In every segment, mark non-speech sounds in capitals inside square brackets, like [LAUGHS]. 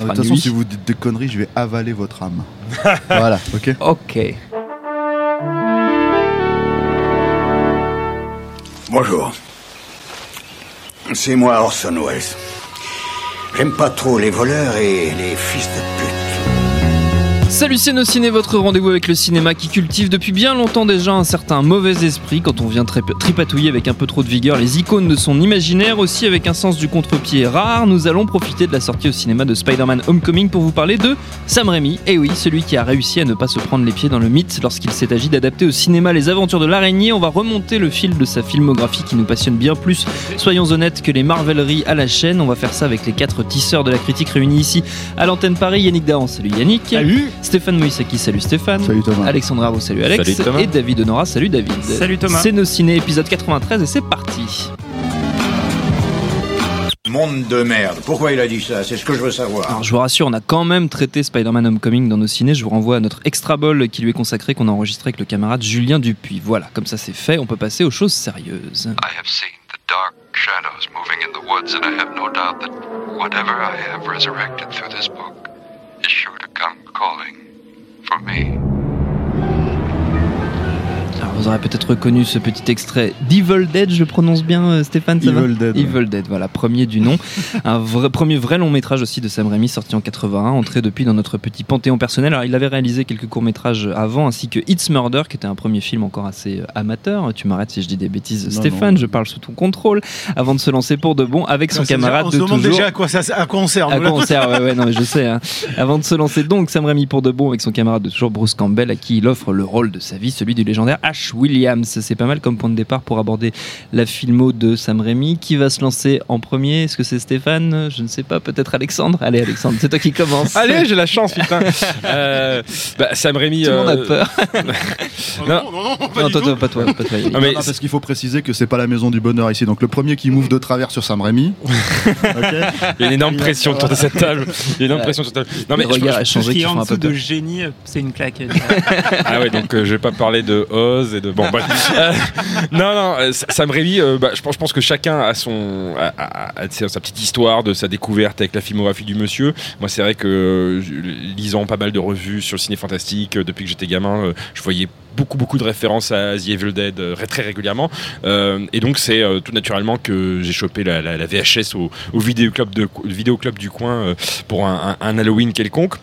De toute façon, si vous dites des conneries, je vais avaler votre âme. [LAUGHS] voilà, ok Ok. Bonjour. C'est moi Orson Welles. J'aime pas trop les voleurs et les fils de pute. Salut ciné, votre rendez-vous avec le cinéma qui cultive depuis bien longtemps déjà un certain mauvais esprit quand on vient tripatouiller avec un peu trop de vigueur les icônes de son imaginaire, aussi avec un sens du contre-pied rare. Nous allons profiter de la sortie au cinéma de Spider-Man Homecoming pour vous parler de Sam Raimi. Et oui, celui qui a réussi à ne pas se prendre les pieds dans le mythe lorsqu'il s'est agi d'adapter au cinéma les aventures de l'araignée. On va remonter le fil de sa filmographie qui nous passionne bien plus, soyons honnêtes, que les marveleries à la chaîne. On va faire ça avec les quatre tisseurs de la critique réunis ici à l'antenne Paris. Yannick Dahan, salut Yannick. Salut Stéphane Moïsaki, salut Stéphane. Salut Thomas. Alexandre Arvo, salut Alex. Salut Thomas. Et David Honora, salut David. Salut Thomas. C'est nos ciné épisode 93 et c'est parti. Monde de merde. Pourquoi il a dit ça? C'est ce que je veux savoir. Alors je vous rassure, on a quand même traité Spider-Man Homecoming dans nos ciné. Je vous renvoie à notre extra ball qui lui est consacré, qu'on a enregistré avec le camarade Julien Dupuis. Voilà, comme ça c'est fait, on peut passer aux choses sérieuses. I have seen the dark shadows moving in the woods, and I have no doubt that whatever I have resurrected through this book is sure to come calling for me. Vous aurez peut-être reconnu ce petit extrait d'Evil Dead, je prononce bien euh, Stéphane, ça va Evil Dead, ouais. Evil Dead, voilà, premier du nom. [LAUGHS] un vrai, premier vrai long métrage aussi de Sam Raimi, sorti en 81, entré depuis dans notre petit panthéon personnel. Alors il avait réalisé quelques courts métrages avant, ainsi que It's Murder, qui était un premier film encore assez euh, amateur. Tu m'arrêtes si je dis des bêtises, Non, Stéphane, non. je parle sous ton contrôle, avant de se lancer pour de bon avec son Non, camarade déjà- on de se demande toujours. déjà à quoi, ça, à quoi on sert. À quoi on sert ouais, ouais, non, mais je sais. hein. [LAUGHS] Avant de se lancer donc, Sam Raimi pour de bon avec son camarade de toujours Bruce Campbell, à qui il offre le rôle de sa vie, celui du légendaire Williams. C'est pas mal comme point de départ pour aborder la filmo de Sam Raimi. Qui va se lancer en premier? Est-ce que c'est Stéphane? Je ne sais pas, peut-être Alexandre Allez, Alexandre, c'est toi qui commence. Allez, j'ai la chance, putain. [LAUGHS] Euh, bah, Sam Raimi. Tout le monde a euh, peur. [LAUGHS] Non. non, non, non, pas Non, toi, toi, pas toi, pas toi. Yannick. Non, mais Non, parce qu'il faut préciser que c'est pas la maison du bonheur ici. Donc le premier qui move de travers sur Sam Raimi. [LAUGHS] il y a une énorme pression autour de cette table. Il y a une énorme pression sur cette table. Non, mais Les je- je- ce échangés qui est en un peu dessous de peur. génie, c'est une claque. Ah ouais, donc euh, je vais pas parler de Oz et de. Bon, bref. [LAUGHS] Euh, non, non, euh, Sam Raimi, euh, bah, je, pense, je pense que chacun a, son, a, a- a sa petite histoire de sa découverte avec la filmographie du monsieur. Moi, c'est vrai que euh, lisant pas mal de revues sur le ciné fantastique, euh, depuis que j'étais gamin, euh, je voyais beaucoup beaucoup de références à The Evil Dead euh, très régulièrement Euh, et donc c'est euh, tout naturellement que j'ai chopé la, la- la VHS au, au vidéoclub, de, le vidéoclub du coin euh, pour un, un- un Halloween quelconque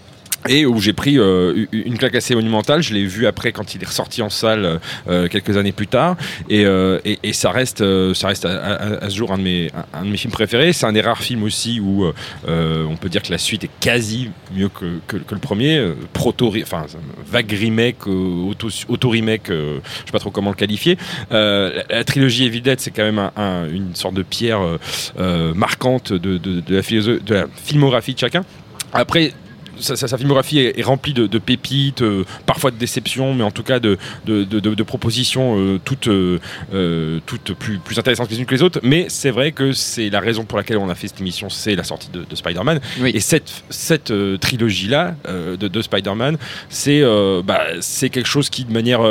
et où j'ai pris euh, une claque assez monumentale. Je l'ai vu après quand il est ressorti en salle euh, quelques années plus tard, et, euh, ça reste, ça reste à, à- ce jour un de mes, un, de mes films préférés. C'est un des rares films aussi où on peut dire que la suite est quasi mieux que, que, le premier, proto, enfin vague remake, auto, auto remake, je sais pas trop comment le qualifier. La, trilogie Evil Dead, c'est quand même un- un- une sorte de pierre marquante de, de, de la de la filmographie de chacun. Après, sa, sa- sa filmographie est, est remplie de, de pépites, euh, parfois de déceptions, mais en tout cas de, de, propositions euh, toutes, euh, toutes plus, plus intéressantes les unes que les autres. Mais c'est vrai que c'est la raison pour laquelle on a fait cette émission, c'est la sortie de, de Spider-Man. Oui. Et cette, cette trilogie-là de, de Spider-Man, c'est bah, c'est quelque chose qui, de manière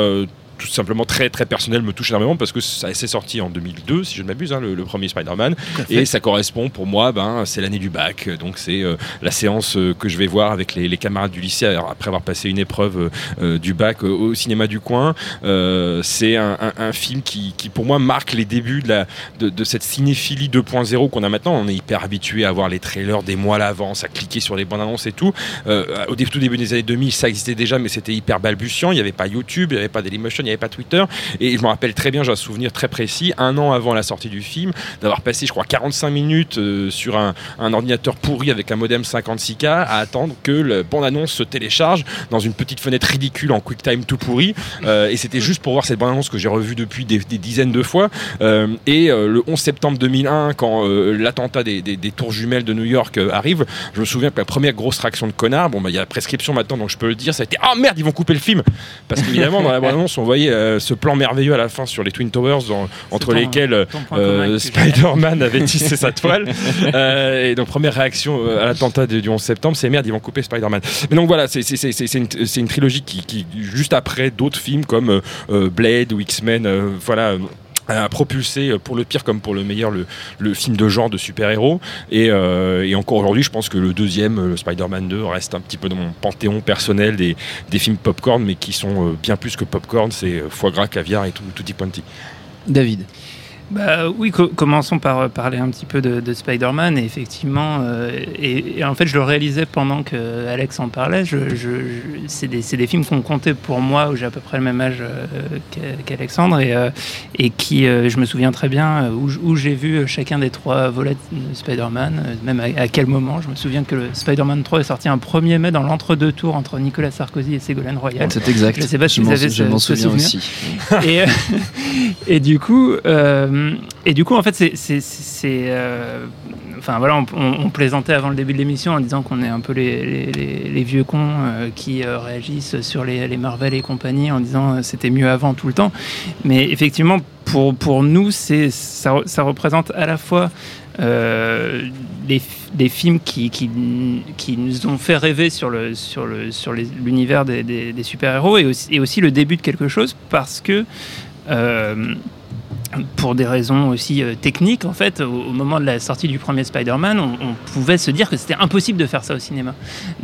tout simplement très très personnelle, me touche énormément parce que ça s'est sorti en 2002, si je ne m'abuse, hein, le, le premier Spider-Man. Et ça correspond pour moi, ben, c'est l'année du bac. Donc c'est euh, la séance euh, que je vais voir avec les, les camarades du lycée alors, après avoir passé une épreuve euh, euh, du bac euh, au cinéma du coin. Euh, c'est un, un- un film qui, qui, pour moi marque les débuts de, la, de, de cette cinéphilie 2.0 qu'on a maintenant. On est hyper habitué à voir les trailers des mois à l'avance, à cliquer sur les bandes annonces et tout. Euh, au tout début des années 2000, ça existait déjà, mais c'était hyper balbutiant. Il n'y avait pas YouTube, il n'y avait pas Dailymotion, il pas Twitter. Et je me rappelle très bien, j'ai un souvenir très précis, un an avant la sortie du film, d'avoir passé, je crois, 45 minutes euh, sur un, ordinateur pourri avec un modem 56K à attendre que le bande-annonce se télécharge dans une petite fenêtre ridicule en QuickTime tout pourri. Euh, et c'était juste pour voir cette bande-annonce que j'ai revue depuis des, dizaines de fois. Euh, et le 11 septembre 2001, quand l'attentat des, tours jumelles de New York arrive, je me souviens que la première grosse réaction de connard, bon, bah, il y a la prescription maintenant, donc je peux le dire, ça a été Ah merde, ils vont couper le film Parce qu'évidemment, dans la bande-annonce, on voyait euh, ce plan merveilleux à la fin sur les Twin Towers, dans- entre lesquels euh, Spider-Man avait [LAUGHS] tissé sa toile. Euh, et donc, première réaction à l'attentat du du 11 septembre, c'est merde, ils vont couper Spider-Man. Mais donc voilà, c'est une, trilogie qui, qui, juste après d'autres films comme Blade ou X-Men, voilà. A propulsé euh, pour le pire comme pour le meilleur le, le film de genre de super-héros. Et, euh, et encore aujourd'hui je pense que le deuxième euh, Spider-Man 2 reste un petit peu dans mon panthéon personnel des, des films popcorn mais qui sont bien plus que popcorn. C'est foie gras caviar et tout tutti quanti David. Bah, oui, co- commençons par euh, parler un petit peu de, de Spider-Man. Et effectivement, euh, et, et en fait, je le réalisais pendant que Alex en parlait. Je, je- je- c'est des, des films qu'on comptait pour moi, où j'ai à peu près le même âge euh, qu'a- qu'Alexandre, et, euh, et qui, euh, je me souviens très bien, où, où j'ai vu chacun des trois volets de Spider-Man, même à, à quel moment. Je me souviens que Spider-Man 3 est sorti un 1er mai dans l'entre-deux tours entre Nicolas Sarkozy et Ségolène Royal. C'est exact. Je sais pas si vous avez je ce- souvenir. aussi. et, [LAUGHS] et du coup, euh, et du coup, en fait, c'est, euh, enfin voilà, on, on- plaisantait avant le début de l'émission en disant qu'on est un peu les, vieux cons euh, qui euh, réagissent sur les, Marvel et compagnie en disant euh, c'était mieux avant tout le temps. Mais effectivement, pour, pour nous, ça, ça représente à la fois euh, des, films qui, qui, qui nous ont fait rêver sur le sur le sur l'univers des, des- super-héros et aussi, le début de quelque chose parce que euh, pour des raisons aussi euh, techniques, en fait, au, au moment de la sortie du premier Spider-Man, on, on pouvait se dire que c'était impossible de faire ça au cinéma.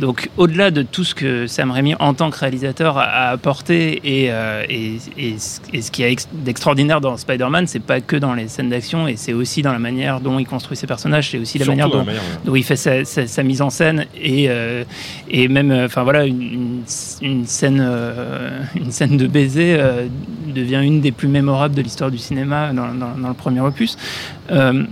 Donc, au-delà de tout ce que Sam Raimi, en tant que réalisateur, a, a apporté et, euh, et, et ce- et ce qu'il y a ex- d'extraordinaire dans Spider-Man, c'est pas que dans les scènes d'action, et c'est aussi dans la manière dont il construit ses personnages, c'est aussi la Surtout manière dont, la manière, ouais. dont il fait sa, sa- sa mise en scène et, euh, et même enfin voilà une, une- une scène une scène de baiser devient une des plus mémorables de l'histoire du cinéma dans, le premier opus Euh,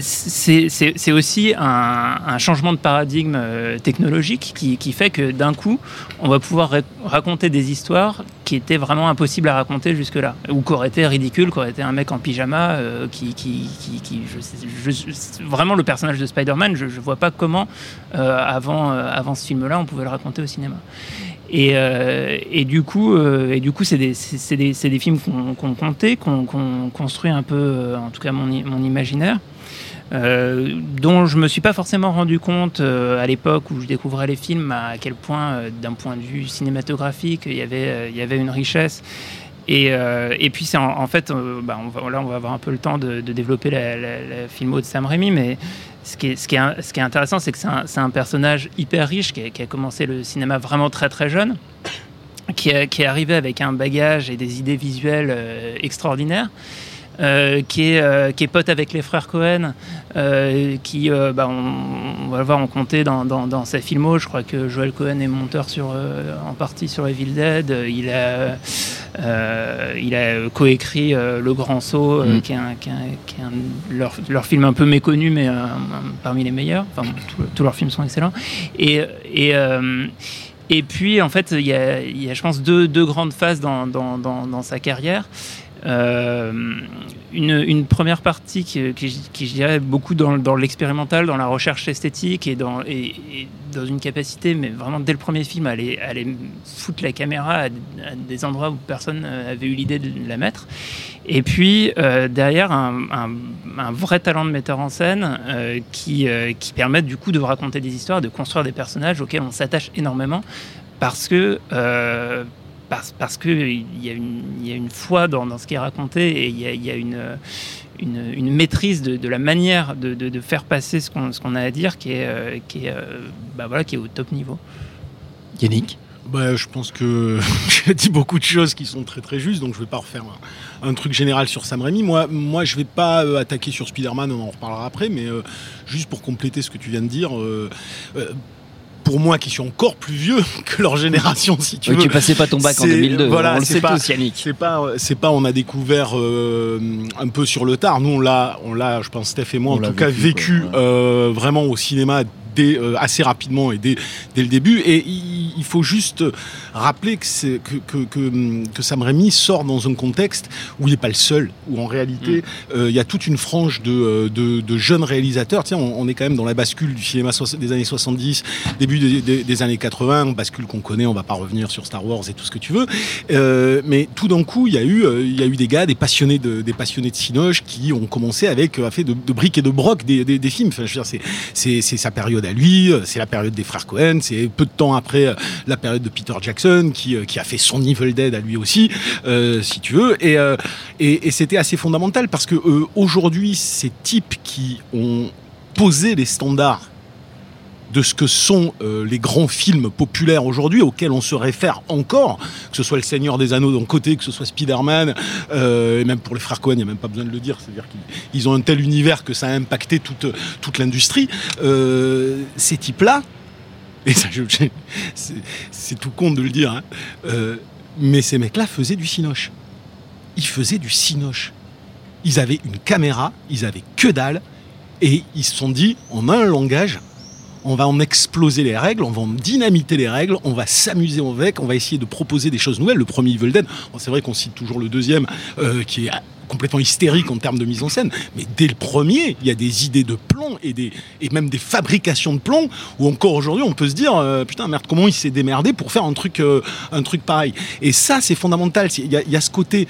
c'est aussi un, changement de paradigme euh, technologique qui, fait que d'un coup, on va pouvoir ra- raconter des histoires qui étaient vraiment impossibles à raconter jusque-là, ou qui auraient été ridicules, qui auraient été un mec en pyjama, euh, qui, qui, qui, vraiment le personnage de Spider-Man, je ne vois pas comment, avant, avant ce film-là, on pouvait le raconter au cinéma. Et, euh, et du coup, euh, et du coup, c'est des, films qu'on comptait, qu'on construit un peu, euh, en tout cas mon, imaginaire, dont je me suis pas forcément rendu compte à l'époque où je découvrais les films à quel point, d'un point de vue cinématographique, il y avait, une richesse. Et, puis en, fait, bah, on va, là on va avoir un peu le temps de, de développer la, la, la filmo de Sam Raimi, mais ce qui est, intéressant, c'est que c'est un, personnage hyper riche qui a, commencé le cinéma vraiment très très jeune, qui, est- qui est arrivé avec un bagage et des idées visuelles euh, extraordinaires. Euh, qui, est, euh, qui est pote avec les frères Cohen, euh, qui, euh, bah, on, on va le voir, on comptait dans, dans, dans sa filmo. Je crois que Joel Cohen est monteur sur, euh, en partie sur Evil Dead. Il a, euh, il a coécrit Le Grand Saut, Mm. qui est, un, qui est un- qui est un- leur, leur film un peu méconnu, mais parmi les meilleurs. Enfin, bon, tous- leurs films sont excellents. Et, et, euh, et puis, en fait, il y a, il y a, je pense, deux, deux grandes phases dans, dans, dans, dans sa carrière. Euh, une, première partie qui, je dirais, beaucoup dans, dans l'expérimental, dans la recherche esthétique et dans, une capacité, mais vraiment dès le premier film, à aller, foutre la caméra à, des endroits où personne euh, avait eu l'idée de la mettre. Et puis euh, derrière, un, vrai talent de metteur en scène qui, euh, qui permet du coup de raconter des histoires, de construire des personnages auxquels on s'attache énormément parce que parce, parce qu'il y, a une, y a une foi dans, dans ce qui est raconté et il y a, y a une, une, une, maîtrise de, de la manière de, de, de, faire passer ce qu'on qu'on a à dire qui est, euh, qui, est, euh, bah voilà, qui est au top niveau. Yannick bah, je pense que [LAUGHS] j'ai dit beaucoup de choses qui sont très très justes, donc je vais pas refaire un, un truc général sur Sam Raimi. Moi, moi je vais pas euh, attaquer sur Spider-Man, on en reparlera après, mais euh, juste pour compléter ce que tu viens de dire, euh, pour moi qui suis encore plus vieux [LAUGHS] que leur génération, si tu oui, veux. Tu passais pas ton bac en 2002, voilà, on le sait pas, tous, Yannick. C'est pas, c'est pas, on a découvert euh, un peu sur le tard. Nous, on l'a, on l'a, je pense, Steph et moi, On en tout cas, vécu, vécu quoi, euh, vraiment au cinéma Dès, euh, assez rapidement et dès, dès, le début. Et il, il faut juste rappeler que, que, que, que, que Sam Raimi sort dans un contexte où il n'est pas le seul, où en réalité mm. euh, il y a toute une frange de, de, de jeunes réalisateurs. Tiens, on, on, est quand même dans la bascule du cinéma des années 70, début des, années 80, bascule qu'on connaît, on va pas revenir sur Star Wars et tout ce que tu veux. Euh, mais tout d'un coup, il y, a eu, il y a eu des gars, des passionnés de, des passionnés de Cinoche qui ont commencé avec, a fait de, briques et de broc des, des, des films. Enfin, je veux dire, c'est sa période à lui, euh, c'est la période des frères Cohen, c'est peu de temps après euh, la période de Peter Jackson qui, euh, qui a fait son Evil Dead à lui aussi, si tu veux. Et, c'était assez fondamental parce que aujourd'hui, ces types qui ont posé les standards de ce que sont euh, les grands films populaires aujourd'hui auxquels on se réfère encore, que ce soit Le Seigneur des Anneaux d'un côté, que ce soit Spider-Man, euh, et même pour les frères Cohen, il n'y a même pas besoin de le dire, c'est-à-dire qu'ils ils ont un tel univers que ça a impacté toute, l'industrie. Euh, ces types-là, et ça, c'est- tout con de le dire, hein, mais ces mecs-là faisaient du cinoche. Ils faisaient du cinoche. Ils avaient une caméra, ils avaient que dalle, et ils se sont dit, on a un langage, on va en exploser les règles, on va en dynamiter les règles, on va s'amuser avec, on va essayer de proposer des choses nouvelles. Le premier Evil Dead, c'est vrai qu'on cite toujours le deuxième, euh, qui est complètement hystérique en termes de mise en scène, mais dès le premier, il y a des idées de plomb et, des, et même des fabrications de plomb, où encore aujourd'hui, on peut se dire, euh, putain, merde, comment il s'est démerdé pour faire un truc, euh, pareil. Et ça, c'est fondamental. Il y a ce côté...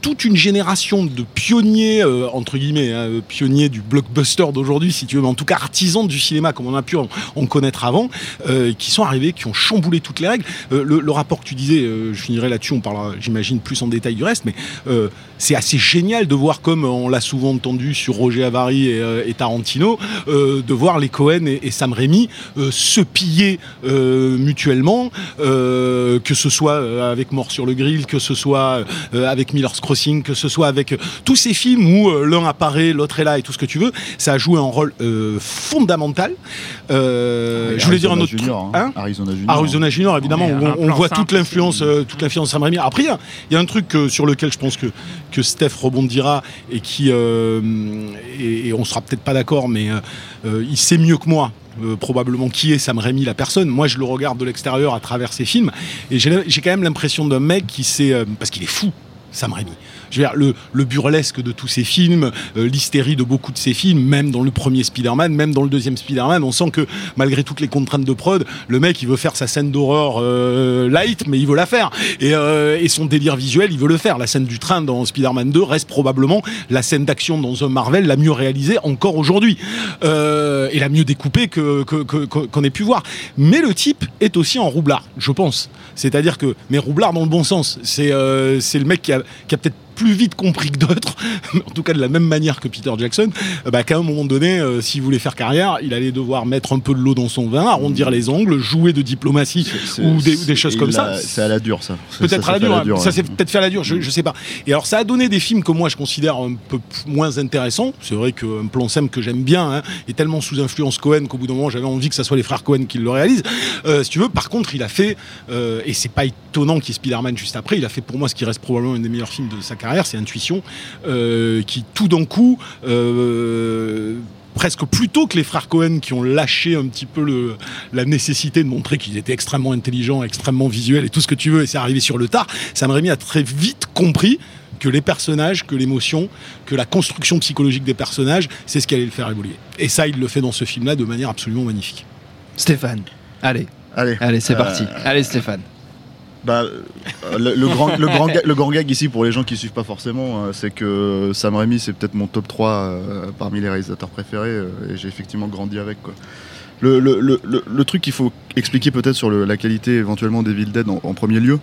toute une génération de pionniers, euh, entre guillemets, hein, euh, pionniers du blockbuster d'aujourd'hui, si tu veux, mais en tout cas artisans du cinéma, comme on a pu en, connaître avant, euh, qui sont arrivés, qui ont chamboulé toutes les règles. Le, rapport que tu disais, je finirai là-dessus, on parlera, j'imagine, plus en détail du reste, mais c'est assez génial de voir, comme on l'a souvent entendu sur Roger Avary et, Tarantino, de voir les Cohen et, Sam Raimi se piller mutuellement, que ce soit avec Mort sur le grill, que ce soit avec Miller's Crossing, que ce soit avec euh, tous ces films où euh, l'un apparaît, l'autre est là et tout ce que tu veux, ça a joué un rôle euh, fondamental. Euh, je voulais dire un Arizona autre truc. Junior, Hein Arizona Junior. Arizona Junior, évidemment, Ouais, où on, on voit simple, toute l'influence, euh, toute l'influence Sam Raimi. Après, il y a- il y, a un truc euh, sur lequel je pense que que Steph rebondira et qui euh, et, et on sera peut-être pas d'accord, mais il sait mieux que moi. euh, probablement qui est Sam Raimi la personne moi je le regarde de l'extérieur à travers ses films et j'ai j'ai quand même l'impression d'un mec qui sait euh, parce qu'il est fou Sam Raimi je veux dire, le, le burlesque de tous ces films, euh, l'hystérie de beaucoup de ces films, même dans le premier Spider-Man, même dans le deuxième Spider-Man, on sent que malgré toutes les contraintes de prod, le mec il veut faire sa scène d'horreur euh, light, mais il veut la faire. Et, euh, et son délire visuel, il veut le faire. La scène du train dans Spider-Man 2 reste probablement la scène d'action dans un Marvel la mieux réalisée encore aujourd'hui. Euh, et la mieux découpée que, que- qu'on ait pu voir. Mais le type est aussi en roublard, je pense. C'est-à-dire que, mais roublard dans le bon sens. C'est euh, le mec qui a, qui a peut-être plus vite compris que d'autres, [LAUGHS] en tout cas de la même manière que Peter Jackson, euh, bah, qu'à un moment donné, euh, s'il voulait faire carrière, il allait devoir mettre un peu de l'eau dans son vin, arrondir les angles, jouer de diplomatie C'est- ou des, des choses comme ça. C'est à la dure, ça. Peut-être à la fait dure, hein. ça c'est peut-être fait à la dure, je, je sais pas. Et alors ça a donné des films que moi je considère un peu moins intéressants. C'est vrai qu'un plan Sem que j'aime bien hein, est tellement sous influence Cohen qu'au bout d'un moment j'avais envie que ça soit les frères Cohen qui le réalisent. Euh, si tu veux, par contre il a fait, euh, et c'est pas étonnant qu'il y ait Spider-Man juste après, il a fait pour moi ce qui reste probablement un des meilleurs films de sa carrière, c'est Intuition, euh, qui tout d'un coup... euh, presque plus tôt que les frères Cohen qui ont lâché un petit peu le, la nécessité de montrer qu'ils étaient extrêmement intelligents, extrêmement visuels et tout ce que tu veux, et c'est arrivé sur le tard, Sam Raimi a très vite compris que les personnages, que l'émotion, que la construction psychologique des personnages, c'est ce qui allait le faire évoluer. Et ça, il le fait dans ce film-là de manière absolument magnifique. Stéphane, allez, Allez. allez, c'est Euh, parti. Allez, Stéphane. Bah, le, le grand, le, grand le grand gag ici pour les gens qui suivent pas forcément, euh, c'est que Sam Raimi c'est peut-être mon top 3 euh, parmi les réalisateurs préférés euh, et j'ai effectivement grandi avec quoi. Le, le, le, truc qu'il faut expliquer peut-être sur la qualité éventuellement des Dead en, en premier lieu,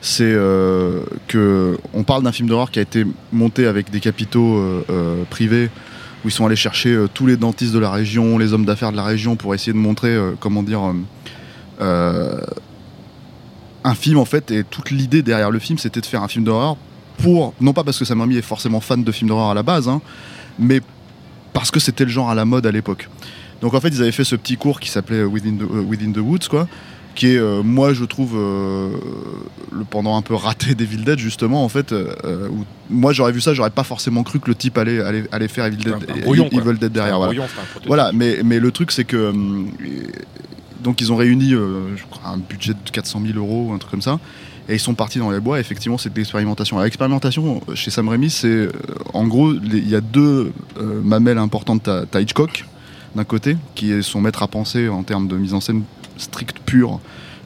c'est euh, que on parle d'un film d'horreur qui a été monté avec des capitaux euh, privés où ils sont allés chercher euh, tous les dentistes de la région, les hommes d'affaires de la région pour essayer de montrer comment dire un film en fait et toute l'idée derrière le film c'était de faire un film d'horreur pour non pas parce que Sam Raimi est forcément fan de films d'horreur à la base hein, mais parce que c'était le genre à la mode à l'époque donc en fait ils avaient fait ce petit cours qui s'appelait Within the, euh, Within the Woods quoi qui est euh, moi je trouve euh, le pendant un peu raté des Dead justement en fait euh, euh, où moi j'aurais vu ça j'aurais pas forcément cru que le type allait, allait, allait faire Evil Dead, Un- un brouillon. Evil Dead derrière voilà. brouillon. Voilà, mais, mais le truc, c'est que. Donc, ils ont réuni, euh, un budget de 400 000 euros, un truc comme ça. Et ils sont partis dans les bois. Effectivement, c'est de l'expérimentation. L'expérimentation euh, chez Sam Raimi, c'est. euh, en gros, il y a deux mamelles importantes. T'as t'as Hitchcock, d'un côté, qui est son maître à penser en termes de mise en scène stricte, pure.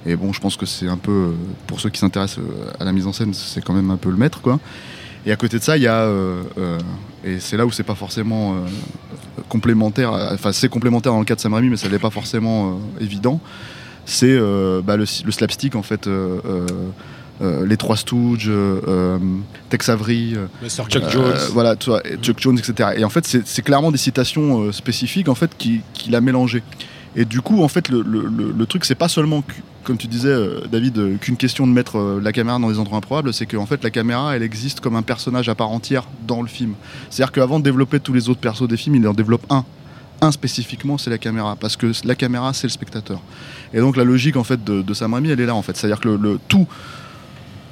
Et bon, je pense que c'est un peu. Pour ceux qui s'intéressent à la mise en scène, c'est quand même un peu le maître, quoi. Et à côté de ça, il y a. euh, euh, et c'est là où c'est pas forcément. euh, complémentaire, enfin c'est complémentaire dans le cas de Sam Raimi, mais ça n'est pas forcément évident. C'est bah, le, le slapstick en fait. euh, les Trois Stooges, euh, Tex Avery, euh, Chuck Jones. voilà, tu vois, Chuck Jones, etc. Et en fait, c'est clairement des citations spécifiques en fait qui- qu'il a mélangées. Et du coup, en fait, le, le- le- truc, c'est pas seulement, comme tu disais, euh, David, euh, qu'une question de mettre euh, la caméra dans des endroits improbables, c'est qu'en fait, la caméra, elle existe comme un personnage à part entière dans le film. C'est-à-dire qu'avant de développer tous les autres persos des films, il en développe un. Un spécifiquement, c'est la caméra, parce que la caméra, c'est le spectateur. Et donc la logique en fait de, de Sam Raimi, elle est là en fait. C'est-à-dire que le, le- tout,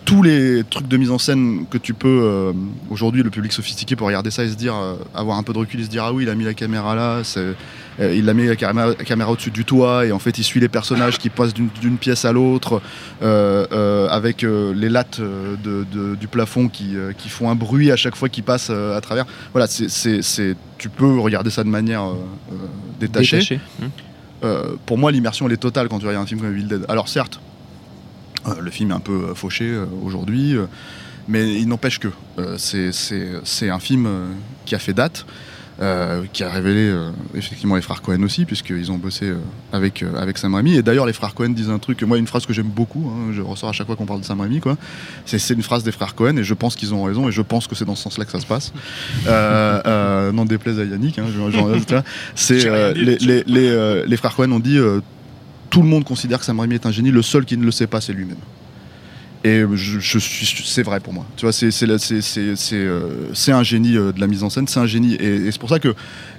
tous les trucs de mise en scène que tu peux euh, aujourd'hui, le public sophistiqué peut regarder ça et se dire, euh, avoir un peu de recul et se dire ah oui, il a mis la caméra là, euh, il a mis la caméra, au-dessus du toit et en fait il suit les personnages qui passent d'une pièce à l'autre avec les lattes de- de- du plafond qui, qui font un bruit à chaque fois qu'ils passent à travers. Voilà, c'est, tu peux regarder ça de manière détachée. Détaché. Pour moi, l'immersion elle est totale quand tu regardes un film comme Evil Dead. Alors certes, le film est un peu euh, fauché euh, aujourd'hui, euh, mais il n'empêche que euh, c'est- un film euh, qui a fait date, euh, qui a révélé euh, effectivement les frères Cohen aussi, puisqu'ils ont bossé euh, avec, euh, avec Sam Raimi. Et d'ailleurs, les frères Cohen disent un truc, moi, une phrase que j'aime beaucoup, hein, je ressors à chaque fois qu'on parle de Sam Raimi, quoi. C'est une phrase des frères Cohen, et je pense qu'ils ont raison, et je pense que c'est dans ce sens-là que ça se passe. Euh, euh, N'en déplaise à Yannick, hein, c'est euh, les, les- les, euh, les frères Cohen ont dit euh, tout le monde considère que Sam Raimi est un génie, le seul qui ne le sait pas, c'est lui-même. Et je, je suis, c'est vrai pour moi. Tu vois, c'est euh, un génie euh, de la mise en scène, c'est un génie. Et, et c'est pour ça que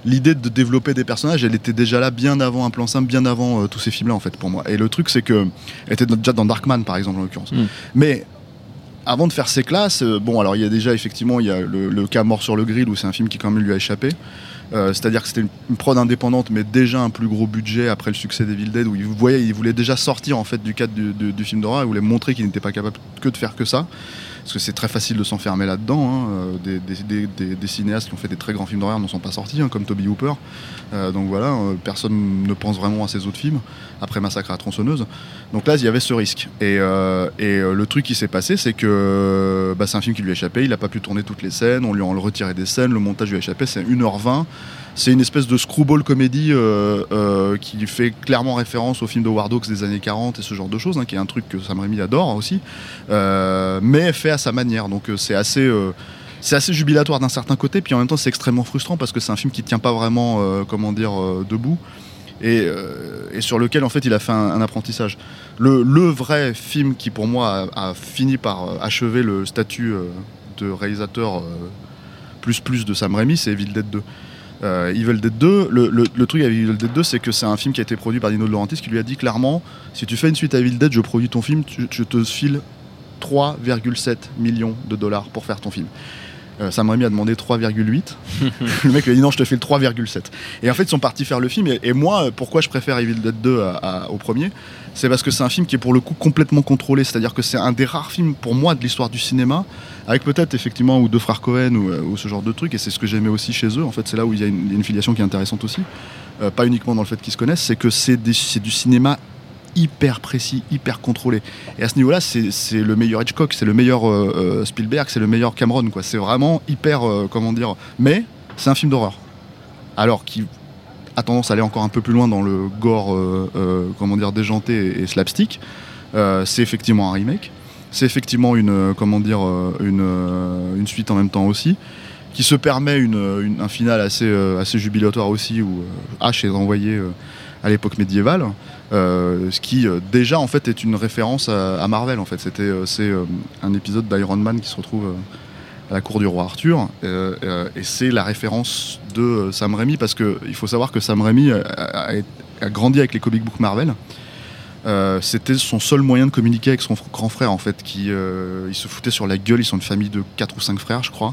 l'idée de développer des personnages, elle était déjà là bien avant un plan simple, bien avant euh, tous ces films-là en fait pour moi. Et le truc, c'est que elle était déjà dans Darkman par exemple en l'occurrence. Mm. Mais avant de faire ses classes, euh, bon alors il y a déjà effectivement il y a le, le cas Mort sur le grill où c'est un film qui quand même lui a échappé. Euh, C'est-à-dire que c'était une, prod indépendante, mais déjà un plus gros budget après le succès d'Evil Dead, où il voyait, il voulait déjà sortir en fait du cadre du, film d'horreur, il voulait montrer qu'il n'était pas capable que de faire que ça, parce que c'est très facile de s'enfermer là-dedans. hein. Euh, Des, cinéastes qui ont fait des très grands films d'horreur n'en sont pas sortis, hein, comme Toby Hooper. Euh, donc voilà, euh, personne ne pense vraiment à ces autres films après Massacre à la tronçonneuse. Donc là, il y avait ce risque. Et, le truc qui s'est passé, c'est que bah, c'est un film qui lui a échappé. Il n'a pas pu tourner toutes les scènes. On lui a retiré des scènes. Le montage lui a échappé. C'est 1h20. C'est une espèce de screwball comédie euh, euh, qui fait clairement référence au film de War Dogs des années 40 et ce genre de choses, hein, qui est un truc que Sam Raimi adore aussi, euh, mais fait à sa manière. Donc c'est assez. c'est assez jubilatoire d'un certain côté, puis en même temps c'est extrêmement frustrant parce que c'est un film qui tient pas vraiment, comment dire, debout et, sur lequel en fait il a fait un, apprentissage. Le, vrai film qui pour moi a, a fini par achever le statut de réalisateur plus plus de Sam Raimi, c'est Evil Dead 2. Euh, Evil Dead 2, le, le- le truc avec Evil Dead 2, c'est que c'est un film qui a été produit par Dino De Laurentiis qui lui a dit clairement si tu fais une suite à Evil Dead, je produis ton film, tu- je te file 3,7 millions de dollars pour faire ton film. Euh, Sam Raimi a demandé 3,8. [LAUGHS] le mec lui a dit non, je te fais le 3,7. Et en fait, ils sont partis faire le film. Et, et moi, euh, pourquoi je préfère Evil Dead 2 à- à- au premier? C'est parce que c'est un film qui est pour le coup complètement contrôlé. C'est-à-dire que c'est un des rares films pour moi de l'histoire du cinéma, avec peut-être effectivement ou deux frères Cohen ou, euh, ce genre de truc. Et c'est ce que j'aimais aussi chez eux. En fait, c'est là où il y a une, filiation qui est intéressante aussi. Euh, pas uniquement dans le fait qu'ils se connaissent, c'est que c'est du cinéma hyper précis, hyper contrôlé. Et à ce niveau-là, c'est le meilleur Hitchcock, c'est le meilleur euh, Spielberg, c'est le meilleur Cameron. C'est vraiment hyper, comment dire. Mais c'est un film d'horreur. Alors qui a tendance à aller encore un peu plus loin dans le gore, euh, euh, comment dire, déjanté et, slapstick. Euh, c'est effectivement un remake. C'est effectivement une, comment dire, une, suite en même temps aussi, qui se permet une, un final assez, assez jubilatoire aussi, où euh, H est envoyé euh, à l'époque médiévale. Ce qui déjà en fait est une référence à, à Marvel en fait. C'était c'est un épisode d'Iron Man qui se retrouve la cour du roi Arthur euh, euh, et c'est la référence de euh, Sam Raimi parce que il faut savoir que Sam Raimi a, grandi avec les comic books Marvel. C'était son seul moyen de communiquer avec son grand frère en fait qui il se foutait sur la gueule ils sont une famille de 4 ou 5 frères je crois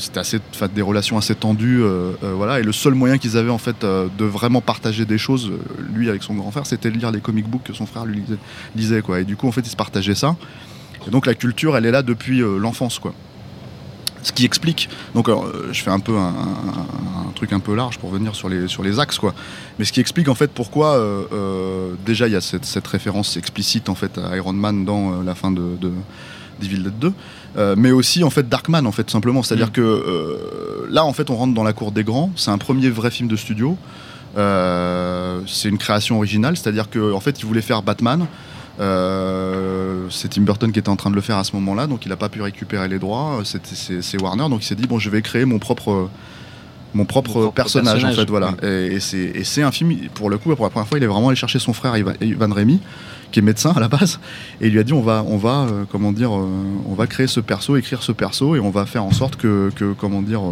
c'était assez, des relations assez tendues, voilà. Et le seul moyen qu'ils avaient en fait de vraiment partager des choses, lui avec son grand frère, c'était de lire les comic books que son frère lui lisait, lisait, quoi. Et du coup, en fait, ils se partageaient ça. Et donc la culture, elle est là depuis euh, l'enfance, quoi. Ce qui explique, donc euh, je fais un peu un, un- un truc un peu large pour venir sur les, sur les axes, quoi. Mais ce qui explique en fait pourquoi, euh, déjà, il y a cette, cette référence explicite en fait à Iron Man dans la fin de, de- d'Evil Dead 2, euh, mais aussi en fait Darkman en fait simplement. C'est-à-dire Mm. que euh, là en fait on rentre dans la cour des grands. C'est un premier vrai film de studio. Euh, c'est une création originale, c'est-à-dire que en fait il voulait faire Batman. Euh, c'est Tim Burton qui était en train de le faire à ce moment-là, donc il n'a pas pu récupérer les droits. C'est Warner, donc il s'est dit bon, je vais créer mon propre mon propre, Mon propre personnage, en fait, voilà. Et, et c'est et c'est un film pour le coup pour la première fois, il est vraiment allé chercher son frère Ivan, Ivan Rémy, qui est médecin à la base, et il lui a dit on va on va euh, comment dire euh, on va créer ce perso, écrire ce perso, et on va faire en sorte que, que comment dire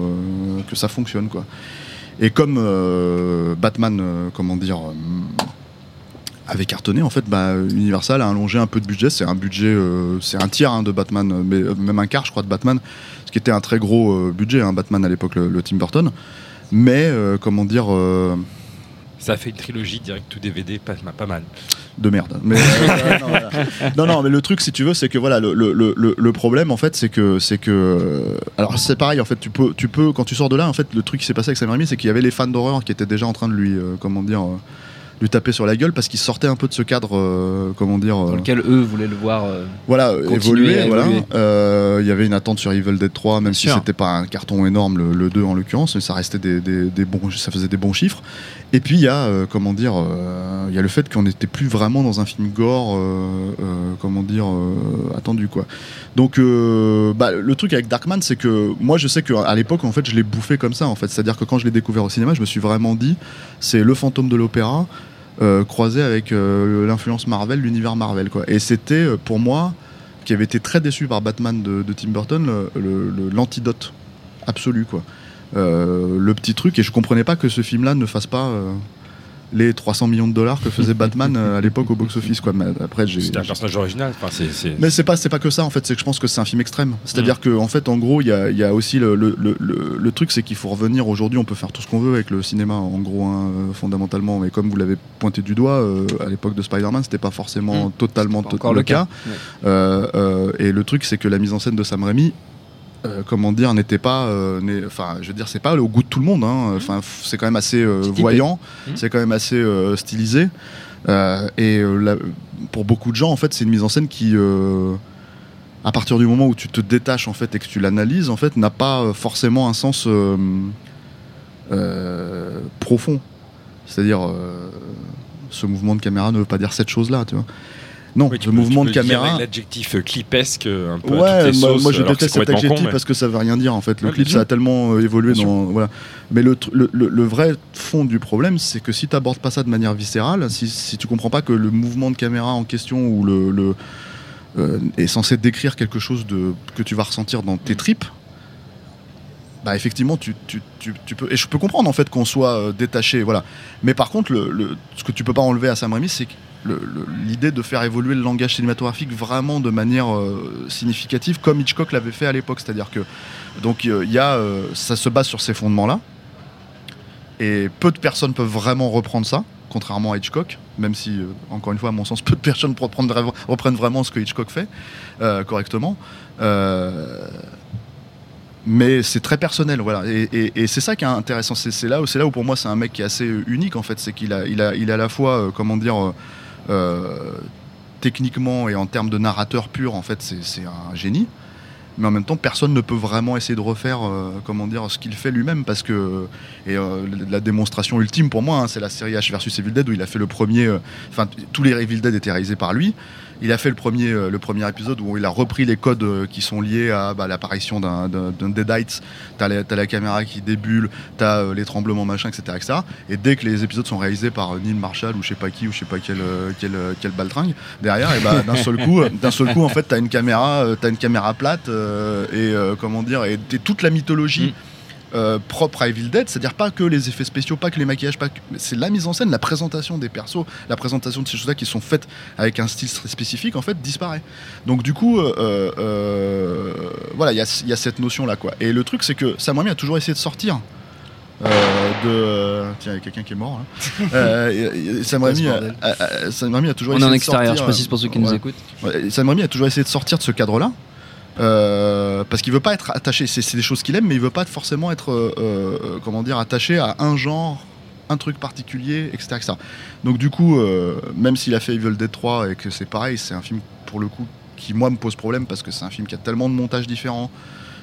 que ça fonctionne quoi. Et comme Batman, comment dire, avait cartonné, en fait, bah, Universal a allongé un peu de budget. C'est un budget, euh, c'est un tiers hein, de Batman, mais euh, même un quart, je crois, de Batman, ce qui était un très gros euh, budget, hein, Batman à l'époque, le, le Tim Burton. Mais comment dire, Ça a fait une trilogie direct tout DVD, pas, pas mal. de merde. Mais, [LAUGHS] non, voilà. non, non, mais le truc, si tu veux, c'est que voilà, le, le- le- problème, en fait, c'est que, c'est que, alors c'est pareil, en fait, tu peux, tu peux, quand tu sors de là, en fait, le truc qui s'est passé avec Sam Raimi, c'est qu'il y avait les fans d'horreur qui étaient déjà en train de lui, comment dire, lui taper sur la gueule parce qu'il sortait un peu de ce cadre, euh, comment dire, Dans euh, lequel eux voulaient le voir. euh, voilà, évoluer. Voilà. Euh, Il y avait une attente sur Evil Dead 3, même Bien si sûr. c'était pas un carton énorme, le, le 2 en l'occurrence, mais ça restait des, des- des bons, ça faisait des bons chiffres. Et puis il y a, comment dire, il y a le fait qu'on n'était plus vraiment dans un film gore, comment dire, attendu quoi. Donc bah, le truc avec Darkman, c'est que moi je sais qu'à l'époque en fait je l'ai bouffé comme ça en fait, c'est-à-dire que quand je l'ai découvert au cinéma, je me suis vraiment dit c'est le fantôme de l'opéra. Euh, croisé avec euh, l'influence Marvel, l'univers Marvel quoi. Et c'était euh, pour moi qui avait été très déçu par Batman de, Tim Burton, l'antidote absolu quoi. Le petit truc et je comprenais pas que ce film-là ne fasse pas les 300 millions de dollars que faisait Batman euh, à l'époque au box-office quoi. Mais après j'ai C'était un personnage original. Enfin, c'est, c'est- mais c'est pas c'est pas que ça en fait, c'est que je pense que c'est un film extrême. C'est-à-dire que en fait en gros il y a, y a aussi le, le, le, le- truc c'est qu'il faut revenir aujourd'hui, on peut faire tout ce qu'on veut avec le cinéma en gros hein, euh, fondamentalement, mais comme vous l'avez pointé du doigt euh, à l'époque de Spider-Man, c'était pas forcément Mm. totalement pas to- encore le cas. Euh, euh, et le truc c'est que la mise en scène de Sam Raimi euh, comment dire, n'était pas, euh, enfin, je veux dire, c'est pas au goût de tout le monde. hein. Enfin, f- c'est quand même assez euh, voyant, Mhm. c'est quand même assez stylisé. Et la- pour beaucoup de gens, en fait, c'est une mise en scène qui, à partir du moment où tu te détaches en fait et que tu l'analyses, en fait, n'a pas forcément un sens profond. C'est-à-dire, ce mouvement de caméra ne veut pas dire cette chose-là, tu vois. Non, Oui, le peux- mouvement de caméra. L'adjectif euh, clipesque, euh, un peu. Ouais, moi, moi, je déteste cet adjectif con, mais- parce que ça veut rien dire en fait. Le Ouais, clip ça a tellement euh, évolué dans voilà. Mais le, tr- le, le- le vrai fond du problème, c'est que si tu abordes pas ça de manière viscérale, si, si tu comprends pas que le mouvement de caméra en question ou le, le- euh, est censé décrire quelque chose de que tu vas ressentir dans tes tripes. Bah effectivement tu, peux et je peux comprendre en fait qu'on soit euh, détaché voilà. Mais par contre le, ce que tu peux pas enlever à Sam Raimi c'est l'idée de faire évoluer le langage cinématographique vraiment de manière euh, significative comme Hitchcock l'avait fait à l'époque. C'est à dire que donc euh, il y a ça se base sur ces fondements là et peu de personnes peuvent vraiment reprendre ça contrairement à Hitchcock même si encore une fois à mon sens [LAUGHS] peu de personnes reprennent, vra- reprennent vraiment ce que Hitchcock fait correctement mais c'est très personnel voilà. Et, c'est ça qui est intéressant. C'est là où là où pour moi c'est un mec qui est assez unique en fait. C'est qu'il a il a il a à la fois euh, comment dire euh, euh, techniquement et en termes de narrateur pur en fait c'est un génie. Mais en même temps personne ne peut vraiment essayer de refaire comment dire ce qu'il fait lui-même parce que et la démonstration ultime pour moi hein, c'est la série H versus Evil Dead où il a fait le premier enfin tous les Evil Dead étaient réalisés par lui il a fait le premier, euh, le premier épisode où il a repris les codes euh, qui sont liés à bah, l'apparition d'un, Deadites. T'as la, caméra qui débulle, t'as euh, les tremblements, machin, etc.. Et dès que les épisodes sont réalisés par euh, Neil Marshall ou je sais pas qui ou je sais pas quel, quel, quel baltringue derrière, bah, d'un seul coup, d'un seul coup, en fait, t'as une caméra, t'as une caméra plate et comment dire, et, toute la mythologie. Euh, propre à Evil Dead, c'est-à-dire pas que les effets spéciaux, pas que les maquillages, pas que... c'est la mise en scène, la présentation des persos, la présentation de ces choses-là qui sont faites avec un style très spécifique, en fait, disparaît. Donc du coup, euh, euh, voilà, il y a, il y a cette notion-là, quoi. Et le truc, c'est que Sam Raimi a toujours essayé de sortir. euh, de tiens il y a quelqu'un qui est mort là. [LAUGHS] Euh, Sam Raimi a, bordel. a- a- Sam Raimi a toujours On est essayé en de extérieur, sortir, je précise pour ceux qui nous écoutent. Ouais, Sam Raimi a toujours essayé de sortir de ce cadre-là. Euh, parce qu'il veut pas être attaché, c'est des choses qu'il aime, mais il veut pas forcément être, euh, euh, comment dire, attaché à un genre, un truc particulier, etc. Donc du coup, même s'il a fait Evil Dead 3 et que c'est pareil, c'est un film pour le coup qui moi me pose problème parce que c'est un film qui a tellement de montages différents,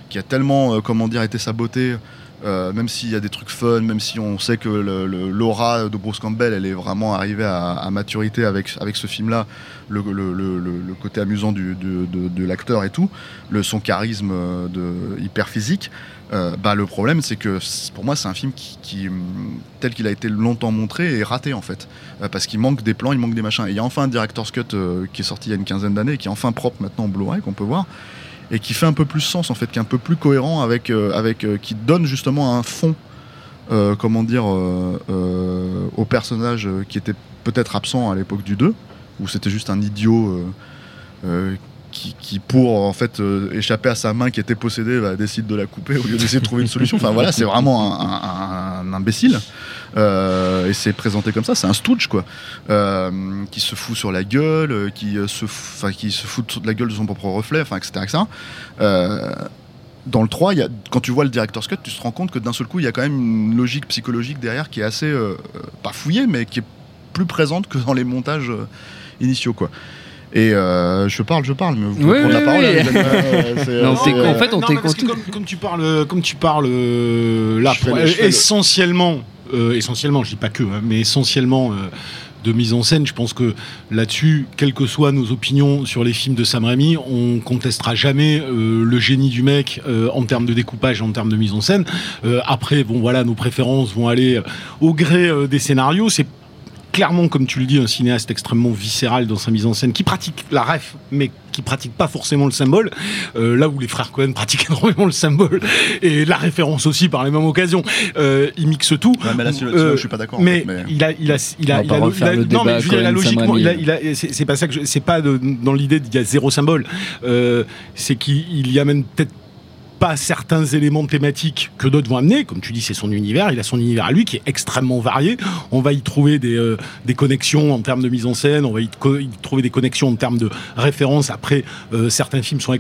qui a tellement, comment dire, été saboté. Euh, même s'il y a des trucs fun, même si on sait que l'aura de Bruce Campbell, elle est vraiment arrivée à, maturité avec, avec ce film-là, le, côté amusant du, de, l'acteur et tout, son charisme euh, de, hyper physique. euh, bah, le problème, c'est que pour moi, c'est un film qui, hum, tel qu'il a été longtemps montré, est raté en fait. Euh, parce qu'il manque des plans, il manque des machins. Et il y a enfin un director's cut qui est sorti il y a une quinzaine d'années, qui est enfin propre maintenant en Blu-ray, qu'on peut voir, et qui fait un peu plus sens en fait, qui est un peu plus cohérent avec, euh, avec euh, qui donne justement un fond, euh, comment dire, au personnage qui était peut-être absent à l'époque du 2, où c'était juste un idiot. qui, pour en fait échapper à sa main qui était possédée bah, décide de la couper au lieu d'essayer de trouver une solution. Enfin voilà, c'est vraiment un, imbécile et c'est présenté comme ça. C'est un stooge quoi, euh, qui se fout sur la gueule, euh, qui euh, se, f- enfin qui se fout de la gueule de son propre reflet, enfin etc. etc. Euh, dans le 3, il y a, quand tu vois le director's cut, tu te rends compte que d'un seul coup, il y a quand même une logique psychologique derrière qui est assez, euh, euh, pas fouillée, mais qui est plus présente que dans les montages euh, initiaux. Quoi. Et euh, je parle, je parle, mais vous pouvez Oui, prendre oui, la parole. oui. hein, [LAUGHS] euh, Non, euh, en fait, on content. comme, comme tu parles, comme tu parles euh, là, pour- essentiellement, euh, essentiellement, je dis pas que, hein, mais essentiellement. euh, de mise en scène, je pense que là-dessus, quelles que soient nos opinions sur les films de Sam Raimi, on contestera jamais euh, le génie du mec en termes de découpage, en termes de mise en scène. Après, bon voilà, nos préférences vont aller au gré des scénarios. C'est clairement, comme tu le dis, un cinéaste extrêmement viscéral dans sa mise en scène, qui pratique la ref, mais qui pratique pas forcément le symbole. Euh, là où les frères Cohen pratiquent [LAUGHS] énormément le symbole et la référence aussi par les mêmes occasions, euh, ils mixent tout. Ouais, mais là, Euh, je suis pas d'accord. en mais, fait, mais- il a, il a, il a, il il non, mais je veux dire, il a Cohen-Sam logiquement, Raimi. il a, il a- c'est pas ça que je- c'est pas de- dans l'idée qu'il y a zéro symbole. Euh, c'est qu'il y a même peut-être pas certains éléments thématiques que d'autres vont amener. Comme tu dis, c'est son univers. Il a son univers à lui qui est extrêmement varié. On va y trouver des, euh, connexions en termes de mise en scène. On va y, trouver des connexions en termes de références. Après, euh, certains films sont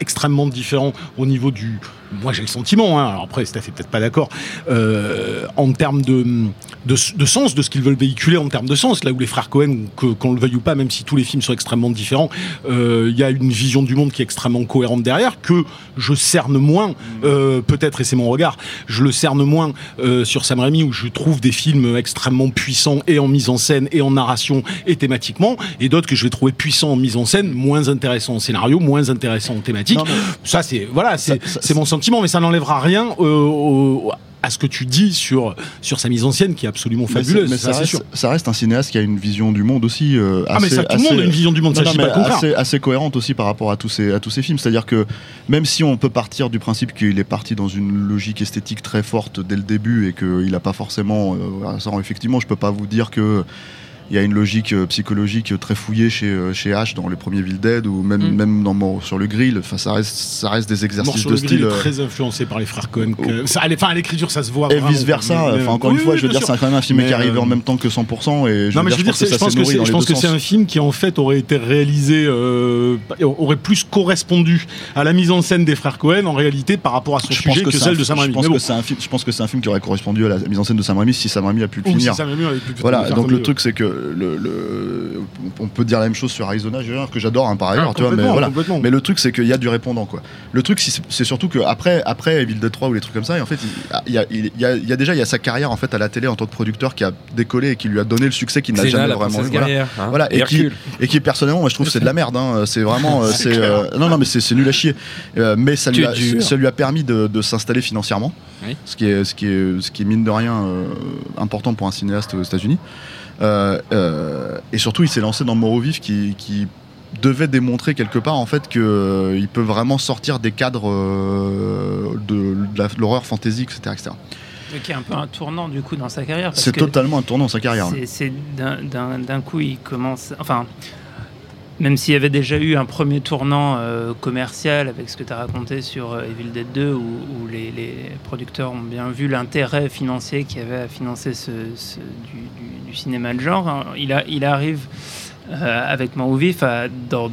extrêmement différents au niveau du. Moi, j'ai le sentiment. Hein, alors après, Steph est peut-être pas d'accord. euh, en termes de, de, sens, de ce qu'ils veulent véhiculer en termes de sens. Là où les frères Cohen, qu'on le veuille ou pas, même si tous les films sont extrêmement différents, euh, il y a une vision du monde qui est extrêmement cohérente derrière, que je cerne moins, euh, peut-être, et c'est mon regard, je le cerne moins sur Sam Raimi, où je trouve des films extrêmement puissants et en mise en scène, et en narration, et thématiquement, et d'autres que je vais trouver puissants en mise en scène, moins intéressants en scénario, moins intéressants thématique. Non, Ça, c'est voilà, c'est Ça- ça- mon sentiment, mais ça n'enlèvera rien au- à ce que tu dis sur sur sa mise en scène qui est absolument fabuleuse. mais ça, ça, sûr. reste, ça reste un cinéaste qui a une vision du monde aussi euh, Ah mais ça, tout le monde a une vision du monde, ça Non, mais contraire. assez, assez cohérente aussi par rapport à tous ces, à tous ces films. C'est-à-dire que même si on peut partir du principe qu'il est parti dans une logique esthétique très forte dès le début et qu'il n'a pas forcément. euh, ça, effectivement, je peux pas vous dire que. Il y a une logique euh, psychologique très fouillée chez, euh, chez H dans les premiers Evil Dead ou même, Mm. même dans Mort sur le grill. Enfin, ça reste, ça reste des Mort exercices sur de le grill style. est euh, très influencé par les frères Cohen. que- ça, à l'é- enfin, à l'écriture, ça se voit. et vice versa. Enfin, encore oui, une fois, oui, je veux dire, c'est quand même un film Mais, qui est arrivé euh, en même temps que 100%. Et je non, veux mais dire, je veux dire, pense c'est- que je pense c'est, je pense que c'est un film qui en fait aurait été réalisé, euh, aurait plus correspondu à la mise en scène des frères Cohen en réalité par rapport à son Je pense sujet que, c'est celle de Sam je Raimi. pense Mais que c'est un film. Je pense que c'est un film qui aurait correspondu à la mise en scène de Sam Raimi si Sam Raimi a pu le finir. Voilà, donc le truc c'est que le, le- on peut dire la même chose sur Arizona Junior, que j'adore hein, par ailleurs, Ah, tu vois, mais voilà. le truc c'est qu'il y a du répondant quoi. Le truc c'est- surtout que après après Evil Dead 3 ou les trucs comme ça, et en fait il y a, il y a- il y a déjà il y a sa carrière en fait à la télé en tant que producteur qui a décollé et qui lui a donné le succès qu'il n'a jamais la vraiment eu. Voilà. hein, Voilà, et qui, Hercule. et qui personnellement, moi je trouve que c'est de la merde. hein. C'est vraiment, euh, [LAUGHS] c'est euh, non non mais c'est c'est nul à chier. Euh, mais ça lui, a, es dur. ça lui a permis de, de s'installer financièrement, Oui. ce qui est ce qui est ce qui est mine de rien euh, important pour un cinéaste aux États-Unis. Euh, euh, et surtout, il s'est lancé dans Mort au vif qui, qui devait démontrer quelque part en fait que euh, peut vraiment sortir des cadres euh, de, l'horreur fantasy, etc. etc. Qui est un peu un tournant du coup dans sa carrière. C'est totalement un tournant dans sa carrière. c'est- d'un coup, il commence. Enfin, même s'il y avait déjà eu un premier tournant euh, commercial avec ce que tu as raconté sur euh, Evil Dead 2, où, les, producteurs ont bien vu l'intérêt financier qu'il y avait à financer ce, du, du- du cinéma de genre, hein, il, a, il arrive euh, avec Mort au vif à- dans,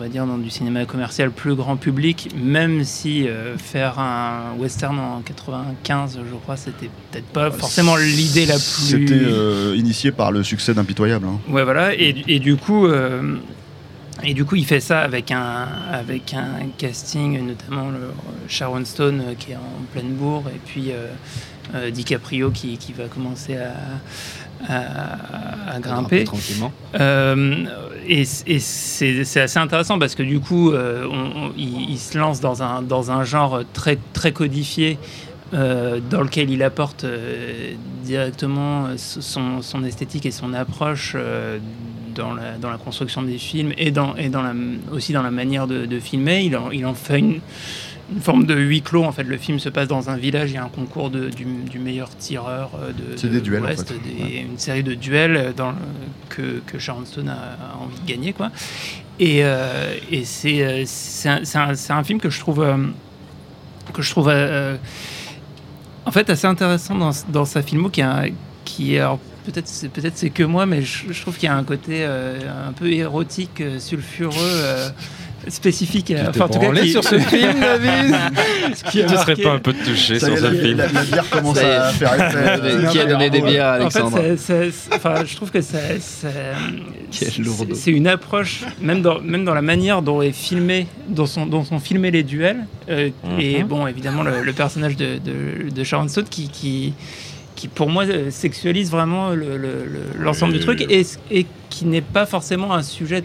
va dire dans du cinéma commercial plus grand public, même si euh, faire un western en 95, je crois, c'était peut-être pas forcément l'idée la plus. C'était euh, initié par le succès d'Impitoyable. hein. Ouais, voilà. Et, et du coup, euh, Et du coup, il fait ça avec un, avec un casting, notamment le Sharon Stone qui est en pleine bourre, et puis DiCaprio qui, qui va commencer à, à, à grimper. tranquillement. Euh, et et c'est assez intéressant parce que du coup, euh, on- on- il, il se lance dans un, dans un genre très, très codifié euh, dans lequel il apporte directement son, son esthétique et son approche dans, la, dans la construction des films et, dans, et dans la, aussi dans la manière de, de filmer. Il en, il en fait une, une forme de huis clos. En fait, le film se passe dans un village. Il y a un concours de, du, du meilleur tireur euh, de, C'est de des duels, en l'Ouest, fait. des- Ouais. une série de duels euh, dans, le- que, que Sharon Stone a, envie de gagner, quoi. Et, euh, et c'est c'est un, c'est un- c'est un film que je trouve euh, que je trouve euh, en fait assez intéressant dans, dans sa filmo qui a qui alors, peut-être c'est peut-être c'est que moi mais je, je trouve qu'il y a un côté un peu érotique sulfureux spécifique Tu enfin, t'es en tout cas qui- sur ce [LAUGHS] film, David ce [LAUGHS] qui a Tu serais pas un peu touché Ça sur ce film la- la bière commence Ça y est. à faire [LAUGHS] effet. Qui a donné des bières à En fait, Alexandre enfin, je trouve que c'est- c'est une approche, même dans, même dans la manière dont est filmé, dont sont, dont sont filmés les duels. euh, Et Mhm. bon, évidemment, le, le personnage de, de, de Sharon Stone qui, qui, qui, pour moi, euh, sexualise vraiment le- le- le- l'ensemble du truc et, et qui n'est pas forcément un sujet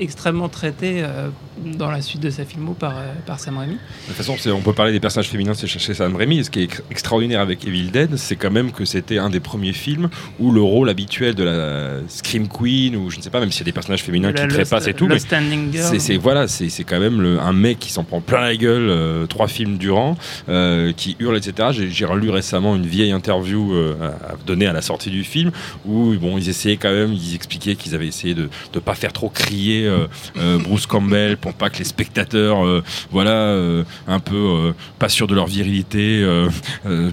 extrêmement traité euh, dans la suite de sa filmo par, euh, par Sam Raimi. De toute façon, c'est- on peut parler des personnages féminins chez chez Sam Raimi. Ce qui est ex- extraordinaire avec Evil Dead, c'est quand même que c'était un des premiers films où le rôle habituel de la Scream Queen, ou je ne sais pas, même s'il y a des personnages féminins La qui trépassent et tout, mais Lost Standing Girl. c'est c'est- voilà, c'est c'est quand même le- un mec qui s'en prend plein la gueule euh, trois films durant, euh, qui hurle, etc. J'ai- J'ai relu récemment une vieille interview euh, à, à donner à la sortie du film où bon, ils essayaient quand même, ils expliquaient qu'ils avaient essayé de ne pas faire trop crier euh, euh, Bruce Campbell pour pas que les spectateurs, euh, voilà, euh, un peu euh, pas sûrs de leur virilité,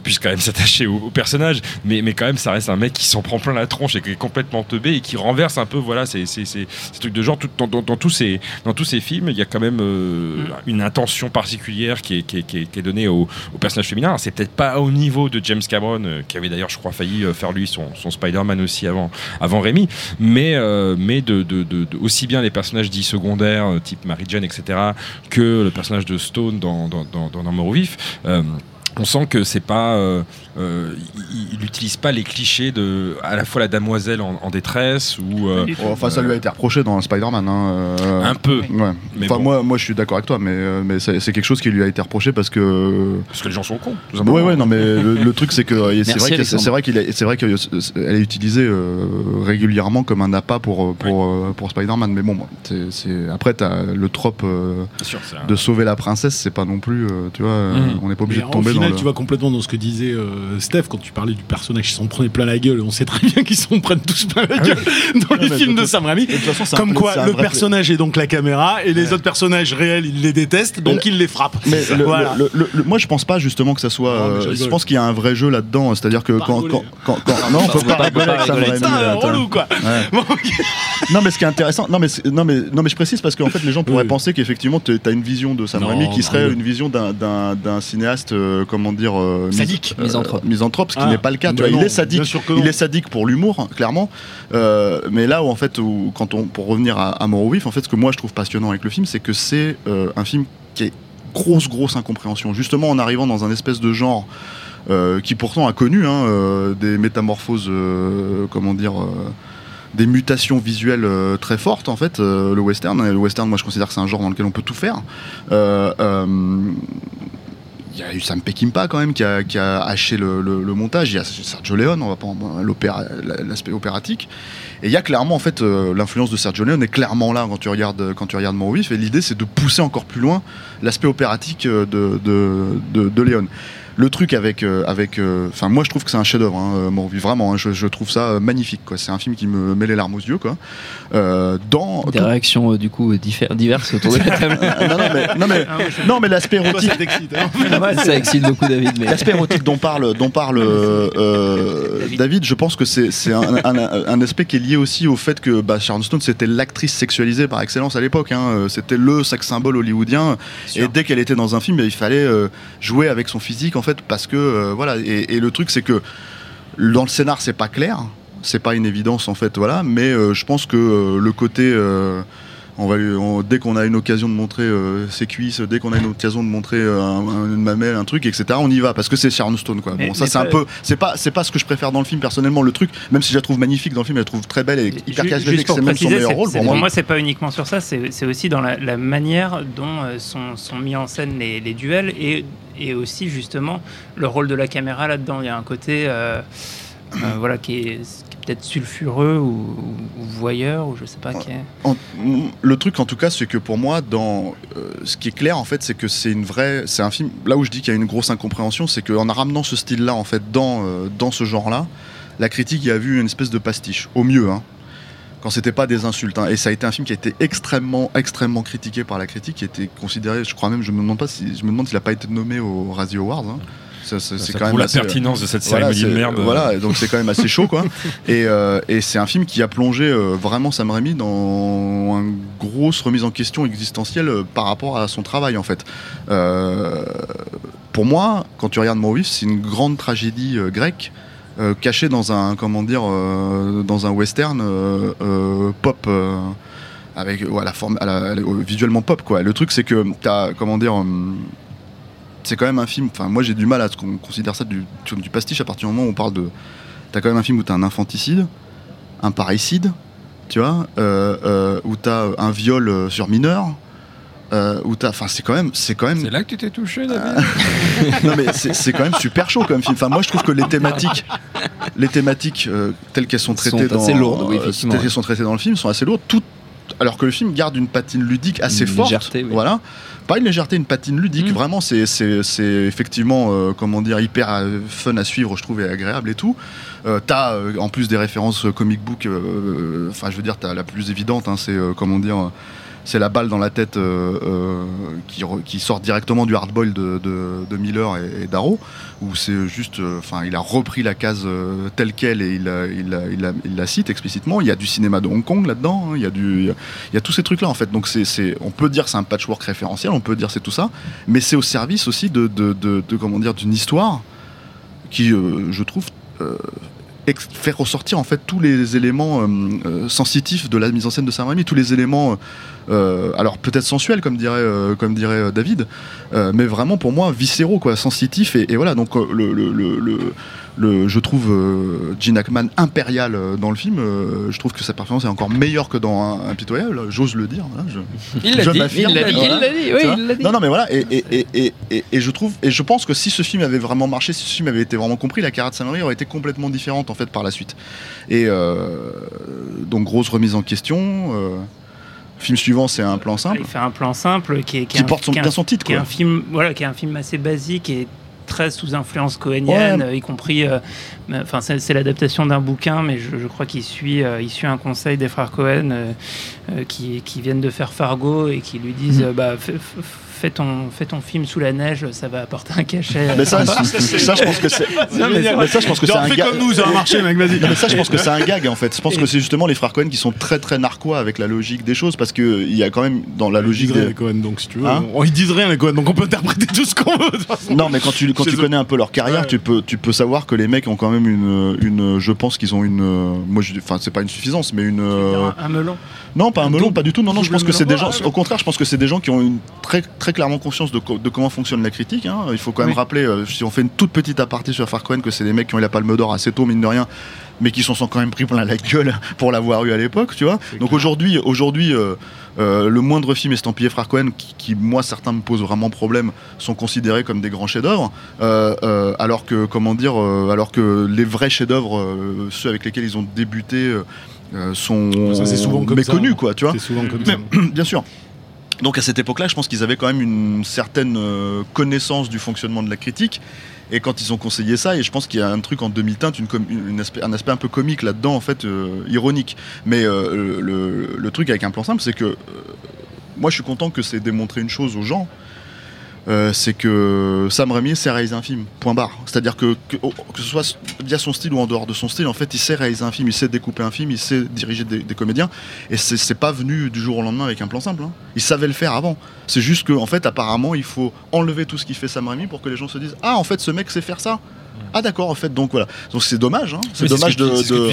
puissent quand même s'attacher au, personnage. Mais, mais quand même, ça reste un mec qui s'en prend plein la tronche et qui est complètement teubé et qui renverse un peu, voilà, ces, ces, ces- ces trucs de genre. Dans, tous ces, dans tous ces films, il y a quand même une intention particulière qui est, donnée au, au personnage féminin. C'est peut-être pas au niveau de James Cameron, qui avait d'ailleurs, je crois, failli faire lui son, Spider-Man aussi avant, avant Rémi, mais, mais de, aussi bien les personnages dits secondaires, type Mary etc., que le personnage de Stone dans, dans, dans, dans au vif. On sent que c'est pas, euh, euh, il- il n'utilise pas les clichés de à la fois la damoiselle en, en détresse ou euh, Oh, Enfin, ça lui a été reproché dans Spider-Man. hein, euh, un peu, Ouais. Mais enfin, bon. moi, moi, je suis d'accord avec toi, mais, mais c'est quelque chose qui lui a été reproché parce que. parce que les gens sont cons. tout Ouais, simplement. ouais, non, mais le, le truc, c'est que c'est vrai que c'est Alexandre. c'est vrai qu'il a- c'est vrai qu'elle est utilisée euh, régulièrement comme un appât pour pour pour Spider-Man. Mais bon, c'est- après t'as le trope euh, sûr, de sauver la princesse, c'est pas non plus, euh, tu vois, Mhm. on n'est pas obligé Mais de tomber final, dans le. tu vas complètement dans ce que disait euh, Steph quand tu parlais du personnage qui s'en prenait plein la gueule. On sait très bien qu'ils s'en prennent tous plein la gueule dans les films de Sam Raimi. Comme quoi, le personnage est donc la caméra et les autres personnages réels, ils les détestent, donc ils les frappent. Mais moi, je pense pas justement que ça soit. Je euh, je pense qu'il y a un vrai jeu là-dedans. C'est-à-dire que quand, non, on peut pas rigoler avec Sam. Raimi, quoi. [LAUGHS] Non, mais ce qui est intéressant, non mais c'est- non mais non mais je précise parce qu'en fait les gens pourraient penser qu'effectivement tu as une vision de Sam Raimi qui serait une vision d'un cinéaste euh, comment dire euh, mis- Sadique. euh, Misanthrope. misanthrope, ce qui Ah, n'est pas le cas. Tu bah il est sadique. Il est sadique pour l'humour, clairement. Euh, mais là où en fait, où, quand on pour revenir à, à vif, en fait, ce que moi je trouve passionnant avec le film, c'est que c'est euh, un film qui est grosse grosse incompréhension. Justement, en arrivant dans un espèce de genre. euh, qui pourtant a connu hein, euh, des métamorphoses, euh, comment dire, euh, des mutations visuelles euh, très fortes en fait. euh, le western, Et le western, moi je considère que c'est un genre dans lequel on peut tout faire. Il y a eu Sam Peckinpah quand même qui a, qui haché le, montage. Il y a Sergio Leone, on va pas l'aspect opératique. Et il y a clairement en fait euh, l'influence de Sergio Leone est clairement là quand tu regardes quand tu regardes. Et l'idée c'est de pousser encore plus loin l'aspect opératique euh, de, de, de, de Leone. Le truc avec, euh, avec, euh, enfin moi je trouve que c'est un chef-d'œuvre, hein, euh, vraiment. hein, je, je trouve ça magnifique. Quoi. C'est un film qui me met les larmes aux yeux. Quoi. Euh, dans Des réactions euh, du coup diverses autour de la [LAUGHS] table. non, non, mais, non, mais, Ah, moi, je- non, mais l'aspect érotique, ça t'excite, hein. [LAUGHS] ça excite beaucoup David, mais L'aspect érotique dont parle, dont parle euh, David. David, je pense que c'est c'est un, un- un aspect qui est lié aussi au fait que bah, Sharon Stone c'était l'actrice sexualisée par excellence à l'époque. hein. C'était le sex symbole hollywoodien. Et dès qu'elle était dans un film, il fallait euh, jouer avec son physique en fait parce que euh, voilà. Et, et le truc c'est que dans le scénar c'est pas clair, c'est pas une évidence en fait voilà. Mais euh, je pense que euh, le côté On va lui- on- dès qu'on a une occasion de montrer ses cuisses, dès qu'on a une occasion de montrer un- un- une mamelle, un truc, etc. On y va parce que c'est Sharon Stone quoi. Mais- bon, ça c'est un peu, c'est pas, c'est pas ce que je préfère dans le film personnellement. Le truc, même si je la trouve magnifique dans le film, je la trouve très belle et hyper charismatique. C'est même son meilleur rôle pour moi. c'est pas uniquement sur ça, c'est aussi dans la, la manière dont sont, sont mis en scène les, les duels et, et aussi justement le rôle de la caméra là-dedans. Il y a un côté euh, euh, voilà, qui est, peut-être sulfureux ou, voyeur ou je sais pas qui est. Le truc en tout cas c'est que pour moi dans euh, ce qui est clair en fait c'est que c'est une vraie c'est un film là où je dis qu'il y a une grosse incompréhension c'est qu'en ramenant ce style là en fait dans dans ce genre là la critique y a vu une espèce de pastiche au mieux hein quand c'était pas des insultes hein. et ça a été un film qui a été extrêmement extrêmement critiqué par la critique qui a été considéré je crois même je me demande pas si je me demande s'il a pas été nommé aux Razzie Awards hein. Ça, ça, c'est quand même la assez- pertinence de cette voilà, cérémonie de c'est- merde. Voilà, donc c'est quand même assez chaud, quoi. [LAUGHS] Et, euh, et c'est un film qui a plongé euh, vraiment Sam Raimi dans une grosse remise en question existentielle euh, par rapport à son travail, en fait. Euh, pour moi, quand tu regardes Maurice, c'est une grande tragédie euh, grecque. Euh, cachée dans un comment euh, dans un western euh, pop avec la forme visuellement pop quoi le truc c'est que t'as comment dire c'est quand même un film. Enfin, moi j'ai du mal à ce qu'on considère ça du, du pastiche à partir du moment où on parle de. T'as quand même un film où t'as un infanticide, un parricide, tu vois, où t'as un viol sur mineur, euh, où t'as. Enfin, c'est quand même, c'est quand même. C'est là que tu t'es touché, David [LAUGHS] non mais c'est c'est quand même super chaud comme film. Enfin, moi je trouve que les thématiques, les thématiques euh, telles qu'elles sont Sont traitées dans, lourdes, oui, euh, telles qu'elles sont traitées dans le film sont assez lourdes. Tout, alors que le film garde une patine ludique assez Une forte. légèreté, oui. Voilà. Pas une légèreté, une patine ludique. Mm. Vraiment, c'est c'est- c'est effectivement, euh, comment dire, hyper euh, fun à suivre, je trouve, et agréable et tout. Euh, t'as euh, en plus des références euh, comic book. euh, Enfin, je veux dire, t'as la plus évidente, hein, c'est euh, comment dire. C'est la balle dans la tête euh, euh, qui, sort directement du hardboil de, Miller et, Darrow, où c'est juste, euh, enfin, il a repris la case telle quelle et il, la- il, la- cite explicitement. Il y a du cinéma de Hong Kong là-dedans, hein, il y a du, tous ces trucs-là en fait. Donc c'est, on peut dire c'est un patchwork référentiel, on peut dire c'est tout ça, mais c'est au service aussi de, comment dire, d'une histoire qui, je trouve, fait ressortir en fait tous les éléments euh, euh, sensitifs de la mise en scène de Sam Raimi, tous les éléments, euh, alors peut-être sensuels comme dirait, David, mais vraiment pour moi viscéraux quoi, sensitifs et, voilà donc le- le- je trouve euh, Gene Hackman impérial euh, dans le film. euh, je trouve que sa performance est encore meilleure que dans un, Impitoyable. J'ose le dire. voilà, je- Il l'a dit, il l'a dit, voilà. oui. Non, non, mais voilà, et, et, et, et, et- et je trouve, et je pense que si ce film avait vraiment marché, si ce film avait été vraiment compris, la carrière de Raimi aurait été complètement différente en fait par la suite. Et euh, donc grosse remise en question. film suivant, c'est un plan simple Il fait un plan simple qui est qui est un- porte son, qui est un- bien son titre. qui est un film voilà qui est un film assez basique et très sous influence cohénienne Ouais. y compris euh, enfin c'est c'est l'adaptation d'un bouquin mais je, je crois qu'il suit euh, il suit un conseil des frères Cohen euh, qui, qui viennent de faire Fargo et qui lui disent euh, bah fais, ton fais ton film sous la neige ça va apporter un cachet euh, [LAUGHS] Mais ça, je pense que c'est. Mais ça, je pense que c'est un gag. comme nous, ça va marcher, mec, vas-y. Non, mais ça, je pense que c'est un gag en fait. Je pense que c'est justement les frères Cohen qui sont très très narquois avec la logique des choses parce que il y a quand même dans la Ils logique disent rien, des. les Cohen, donc si tu veux. Hein on- ils disent rien, les Cohen, donc on peut interpréter tout ce qu'on veut. Non, mais quand tu, quand tu connais un peu leur carrière, tu, peux, tu peux savoir que les mecs ont quand même une. une je pense qu'ils ont une. euh, Moi, je, enfin, c'est pas une suffisance, mais une. euh, un, melon? Non, pas un melon, pas du tout. Non, non, je pense que c'est des gens. Au contraire, je pense que c'est des gens qui ont une très, très clairement conscience de, co- de comment fonctionne la critique. hein. Il faut quand même Oui. rappeler, euh, si on fait une toute petite aparté sur Farcohen, que c'est des mecs qui ont eu la palme d'or assez tôt, mine de rien, mais qui s'en sont quand même pris plein la gueule [LAUGHS] pour l'avoir eu à l'époque, tu vois. Donc aujourd'hui, aujourd'hui, euh, euh, le moindre film estampillé Frère Cohen, qui, qui, moi certains me posent vraiment problème, sont considérés comme des grands chefs-d'œuvre, alors que comment dire, alors que les vrais chefs-d'œuvre, ceux avec lesquels ils ont débuté, sont Ça, souvent ça, méconnus, quoi, tu vois. C'est souvent comme Mais- ça. [CLEARS THROAT] Bien sûr. Donc à cette époque-là, je pense qu'ils avaient quand même une certaine euh, connaissance du fonctionnement de la critique. Et quand ils ont conseillé ça, et je pense qu'il y a un truc en demi-teinte, une un aspect un peu comique là-dedans, en fait, euh, ironique. Mais euh, le, truc avec un plan simple, c'est que moi je suis content que c'est démontré une chose aux gens. Euh, c'est que Sam Raimi sait réaliser un film, point barre. C'est-à-dire que, que, oh, que ce soit via son style ou en dehors de son style, en fait, il sait réaliser un film, il sait découper un film, il sait diriger des, comédiens. Et c'est pas venu du jour au lendemain avec un plan simple. hein. Il savait le faire avant. C'est juste qu'en en fait, apparemment, il faut enlever tout ce qui fait Sam Raimi pour que les gens se disent Ah, en fait, ce mec sait faire ça. Ah d'accord, en fait, donc voilà. Donc c'est dommage, hein. c'est dommage ce que tu- de.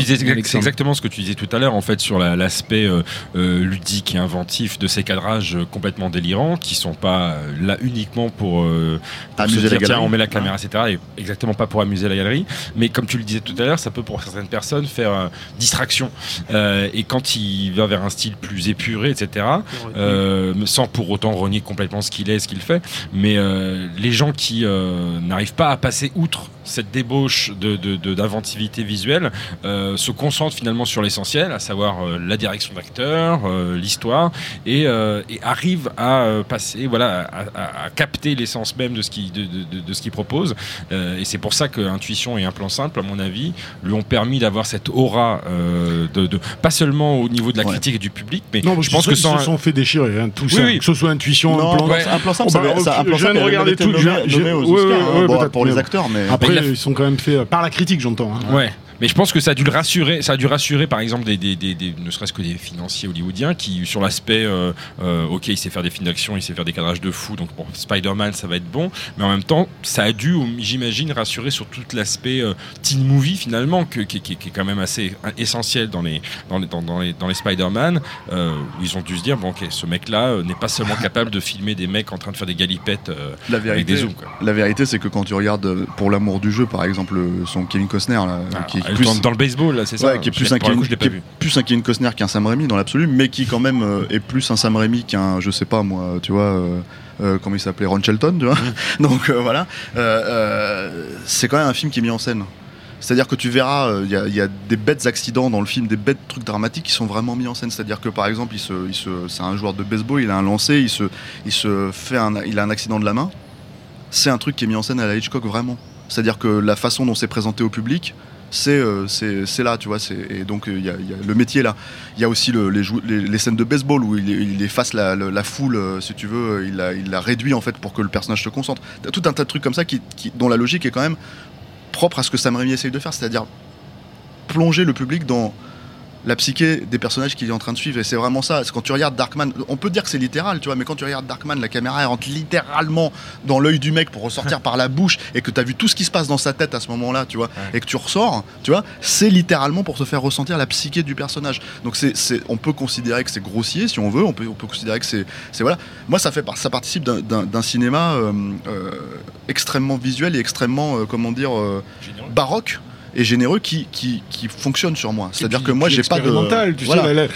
c'est exactement ce que tu disais tout à l'heure en fait sur la- l'aspect euh, euh, ludique et inventif de ces cadrages euh, complètement délirants qui sont pas là uniquement pour, euh, pour Amuser se la tiens galerie. on met la caméra etc et exactement pas pour amuser la galerie mais comme tu le disais tout à l'heure ça peut pour certaines personnes faire euh, distraction Euh, et quand il va vers un style plus épuré etc euh, sans pour autant renier complètement ce qu'il est, ce qu'il fait. Mais euh, les gens qui euh, n'arrivent pas à passer outre cette débauche de- de- de- d'inventivité visuelle euh, se concentrent finalement sur l'essentiel, à savoir euh, la direction d'acteur, euh, l'histoire, et, euh, et arrivent à euh, passer, voilà, à, à- à capter l'essence même de ce qu'il de, de- de- de ce qu'il propose. Euh, et c'est pour ça que Intuition et un plan simple, à mon avis, lui ont permis d'avoir cette aura euh, de, de- pas seulement au niveau de la Ouais. critique et du public, mais Non, je pense que ils sans se sont fait déchirer, hein, tout Oui, ça. oui. Que ce soit intuition, Non, un plan. ouais. un plan simple, Oh, ça bah, ça- un je viens de regarder tout, nommé, je viens- je- nommé aux ouais, Oscars, ouais, hein, ouais, bon, pour les acteurs, mais Après, Mais il a- ils sont quand même fait euh, par la critique, j'entends. hein. Ouais. Mais je pense que ça a dû le rassurer, ça a dû rassurer par exemple des, des- des- des- ne serait-ce que des financiers hollywoodiens qui sur l'aspect, euh, euh, ok, il sait faire des films d'action, il sait faire des cadrages de fou, donc pour Spider-Man ça va être bon, mais en même temps ça a dû, j'imagine, rassurer sur tout l'aspect euh, teen movie finalement, que- qui, qui- qui est quand même assez essentiel dans les, dans les, dans, dans les, dans les Spider-Man, euh, où ils ont dû se dire, bon ok, ce mec-là euh, n'est pas seulement [LAUGHS] capable de filmer des mecs en train de faire des galipettes euh, la avec vérité, des zooms. Quoi. la vérité, c'est que quand tu regardes euh, pour l'amour du jeu, par exemple, euh, son Kevin Costner, là, Ah, qui elle plus, dans le baseball là, c'est ça ouais, qui est Je plus un Kevin, coup, je l'ai qui pas est vu. plus un Kevin Costner qu'un Sam Raimi dans l'absolu, mais qui quand même euh, est plus un Sam Raimi qu'un, je sais pas moi, tu vois. euh, euh, comment il s'appelait Ron Shelton, tu vois. [LAUGHS] Donc euh, voilà, c'est quand même un film qui est mis en scène. C'est-à-dire que tu verras, euh, il y, a- il y a des bêtes accidents dans le film, des bêtes trucs dramatiques qui sont vraiment mis en scène. C'est-à-dire que par exemple, il se, il se, c'est un joueur de baseball, il a un lancer, il se, il se fait un, il a un accident de la main. C'est un truc qui est mis en scène à la Hitchcock vraiment. C'est-à-dire que la façon dont c'est présenté au public, c'est euh, c'est là, tu vois. Et donc euh, il y, a, y a le métier là. Il y a aussi le- les, scènes de baseball où il, efface la, foule, euh, si tu veux, il la, il réduit en fait pour que le personnage se concentre. Tout un tas de trucs comme ça qui- dont la logique est quand même propre à ce que Sam Raimi essaye de faire, c'est-à-dire plonger le public dans la psyché des personnages qu'il est en train de suivre. Et c'est vraiment ça. C'est Quand tu regardes Darkman, on peut dire que c'est littéral, tu vois, mais quand tu regardes Darkman, la caméra elle rentre littéralement dans l'œil du mec pour ressortir [LAUGHS] par la bouche et que tu as vu tout ce qui se passe dans sa tête à ce moment-là, tu vois, et que tu ressors, tu vois, c'est littéralement pour te faire ressentir la psyché du personnage. Donc c'est, on peut considérer que c'est grossier si on veut, on peut, on peut considérer que c'est, c'est voilà. Moi, ça fait, ça participe d'un, cinéma euh, euh, extrêmement visuel et extrêmement, euh, comment dire, baroque et généreux qui, qui, qui fonctionne sur moi. C'est-à-dire que moi, j'ai pas de. Tu Voilà. sais, la,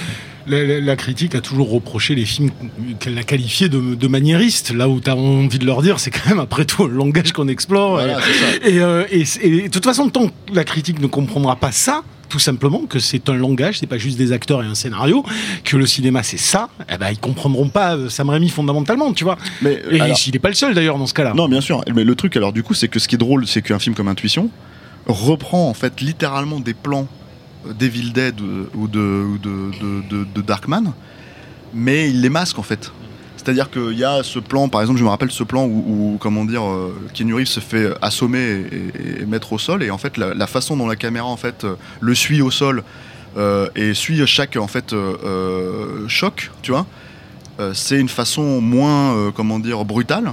la- la- la critique a toujours reproché les films qu'elle a qualifiés de, de. Là où tu as envie de leur dire, c'est quand même après tout un langage qu'on explore. Voilà. Et, euh, et- et de toute façon, tant que la critique ne comprendra pas ça, tout simplement que c'est un langage, c'est pas juste des acteurs et un scénario, que le cinéma c'est ça, eh ben ils comprendront pas euh, Sam Raimi fondamentalement, tu vois. Mais Et alors- il est pas le seul d'ailleurs dans ce cas-là. Non, bien sûr. Mais le truc, alors, du coup, c'est que ce qui est drôle, c'est qu'un film comme Intuition reprend en fait littéralement des plans euh, d'Evil Dead ou de, ou de, Darkman, mais il les masque en fait. C'est-à-dire qu'il y a ce plan, par exemple, je me rappelle ce plan où, comment dire, euh, Keanu Reeves se fait assommer et, et- et mettre au sol, et en fait, la, façon dont la caméra en fait le suit au sol euh, et suit chaque en fait choc, tu vois, c'est une façon moins, comment dire, brutale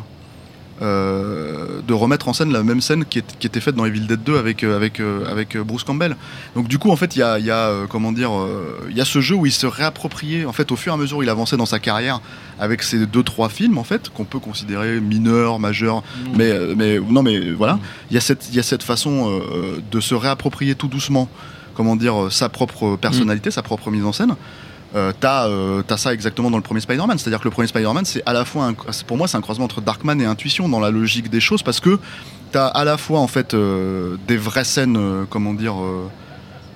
euh, de remettre en scène la même scène qui, est- qui était faite dans Evil Dead 2 avec, euh, avec, euh, avec Bruce Campbell. Donc du coup, en fait, il y a, il y a, comment dire, il y a ce jeu où il se réappropriait, en fait, au fur et à mesure où il avançait dans sa carrière, avec ces deux trois films, en fait, qu'on peut considérer mineurs, majeurs, mais, euh, mais non, mais voilà, il y a cette, y a cette façon de se réapproprier tout doucement, comment dire, sa propre personnalité, sa propre mise en scène. Euh, t'as, euh, t'as ça exactement dans le premier Spider-Man, c'est-à-dire que le premier Spider-Man, c'est à la fois, pour moi, c'est un croisement entre Darkman et Intuition dans la logique des choses, parce que t'as à la fois en fait euh, des vraies scènes, euh, comment dire,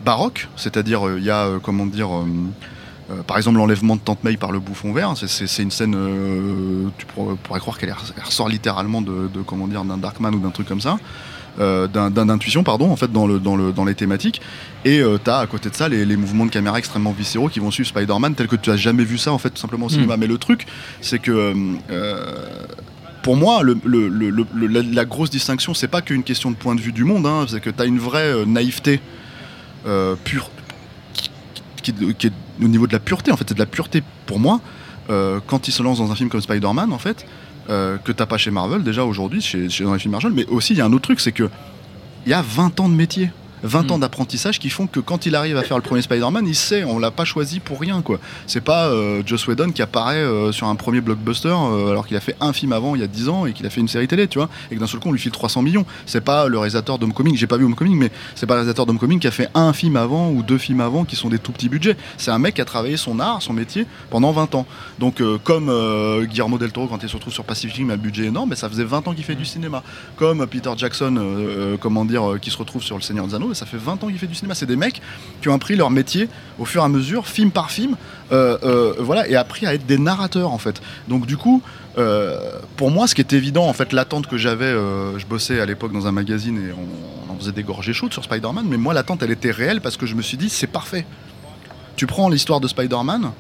baroques, c'est-à-dire il y a, comment dire, par exemple l'enlèvement de Tante May par le bouffon vert, c'est, une scène, tu pourrais, croire qu'elle ressort littéralement de, de, comment d'un Darkman ou d'un truc comme ça. Euh, d'un, d'un intuition pardon en fait dans le dans le dans les thématiques. Et euh, t'as à côté de ça les, les mouvements de caméra extrêmement viscéraux qui vont suivre Spider-Man tel que tu as jamais vu ça en fait tout simplement au cinéma. Mais le truc c'est que euh, euh, pour moi, le, la, la grosse distinction, c'est pas qu'une question de point de vue du monde, hein, c'est que tu as une vraie naïveté pure, qui, qui- est au niveau de la pureté, en fait, c'est de la pureté pour moi, quand il se lance dans un film comme Spider-Man, en fait, euh, que t'as pas chez Marvel déjà aujourd'hui, chez, chez- dans les films Marvel, mais aussi il y a un autre truc, c'est que il y a 20 ans de métier. 20 Mm. ans d'apprentissage qui font que quand il arrive à faire le premier Spider-Man, il sait, on l'a pas choisi pour rien quoi. C'est pas euh, Joss Whedon qui apparaît euh, sur un premier blockbuster euh, alors qu'il a fait un film avant il y a 10 ans et qu'il a fait une série télé, tu vois, et que d'un seul coup on lui file 300 millions. C'est pas le réalisateur d'Homecoming, j'ai pas vu Homecoming, mais c'est pas le réalisateur d'Homecoming qui a fait un film avant ou deux films avant qui sont des tout petits budgets. C'est un mec qui a travaillé son art, son métier pendant 20 ans. Donc euh, comme Guillermo del Toro quand il se retrouve sur Pacific Rim, il a un budget énorme, mais ça faisait 20 ans qu'il fait du cinéma. Comme Peter Jackson, comment dire, qui se retrouve sur Le Seigneur des Anneaux, ça fait 20 ans qu'il fait du cinéma. C'est des mecs qui ont appris leur métier au fur et à mesure, film par film, euh, euh, voilà, et appris à être des narrateurs en fait. Donc du coup, euh, pour moi, ce qui est évident, en fait, l'attente que j'avais, je bossais à l'époque dans un magazine et on, en faisait des gorgées chaudes sur Spider-Man, mais moi, l'attente, elle était réelle parce que je me suis dit, c'est parfait. Tu prends l'histoire de Spider-Man,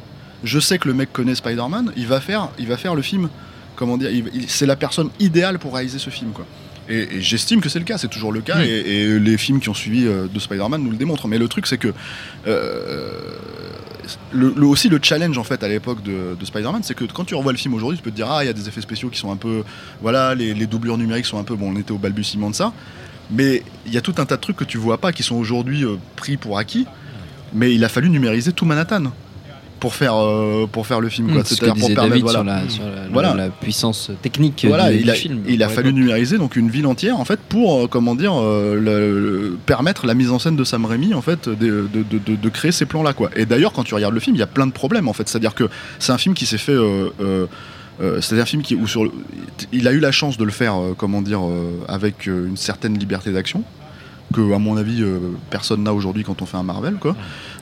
je sais que le mec connaît Spider-Man, il va faire, il va faire le film. Comment dire C'est la personne idéale pour réaliser ce film, quoi. Et, et j'estime que c'est le cas, c'est toujours le cas, et, et les films qui ont suivi euh, de Spider-Man nous le démontrent. Mais le truc, c'est que euh, le, le- aussi le challenge en fait à l'époque de, de Spider-Man, c'est que quand tu revois le film aujourd'hui, tu peux te dire ah il y a des effets spéciaux qui sont un peu, voilà, les, les doublures numériques sont un peu, bon, on était au balbutiement de ça, mais il y a tout un tas de trucs que tu vois pas qui sont aujourd'hui euh, pris pour acquis. Mais il a fallu numériser tout Manhattan pour faire euh, pour faire le film, quoi. Mm, que C'est-à-dire pour permettre David voilà. sur, la, sur la- Voilà. la puissance technique Voilà, du, il du a, film. il a fallu numériser donc une ville entière en fait pour euh, comment dire euh, le- le- permettre la mise en scène de Sam Raimi en fait de, de- de- créer ces plans là quoi. Et d'ailleurs quand tu regardes le film il y a plein de problèmes en fait. C'est-à-dire que c'est un film qui s'est fait euh, c'est un film qui où sur le- il a eu la chance de le faire euh, comment dire euh, avec une certaine liberté d'action que à mon avis personne n'a aujourd'hui quand on fait un Marvel quoi.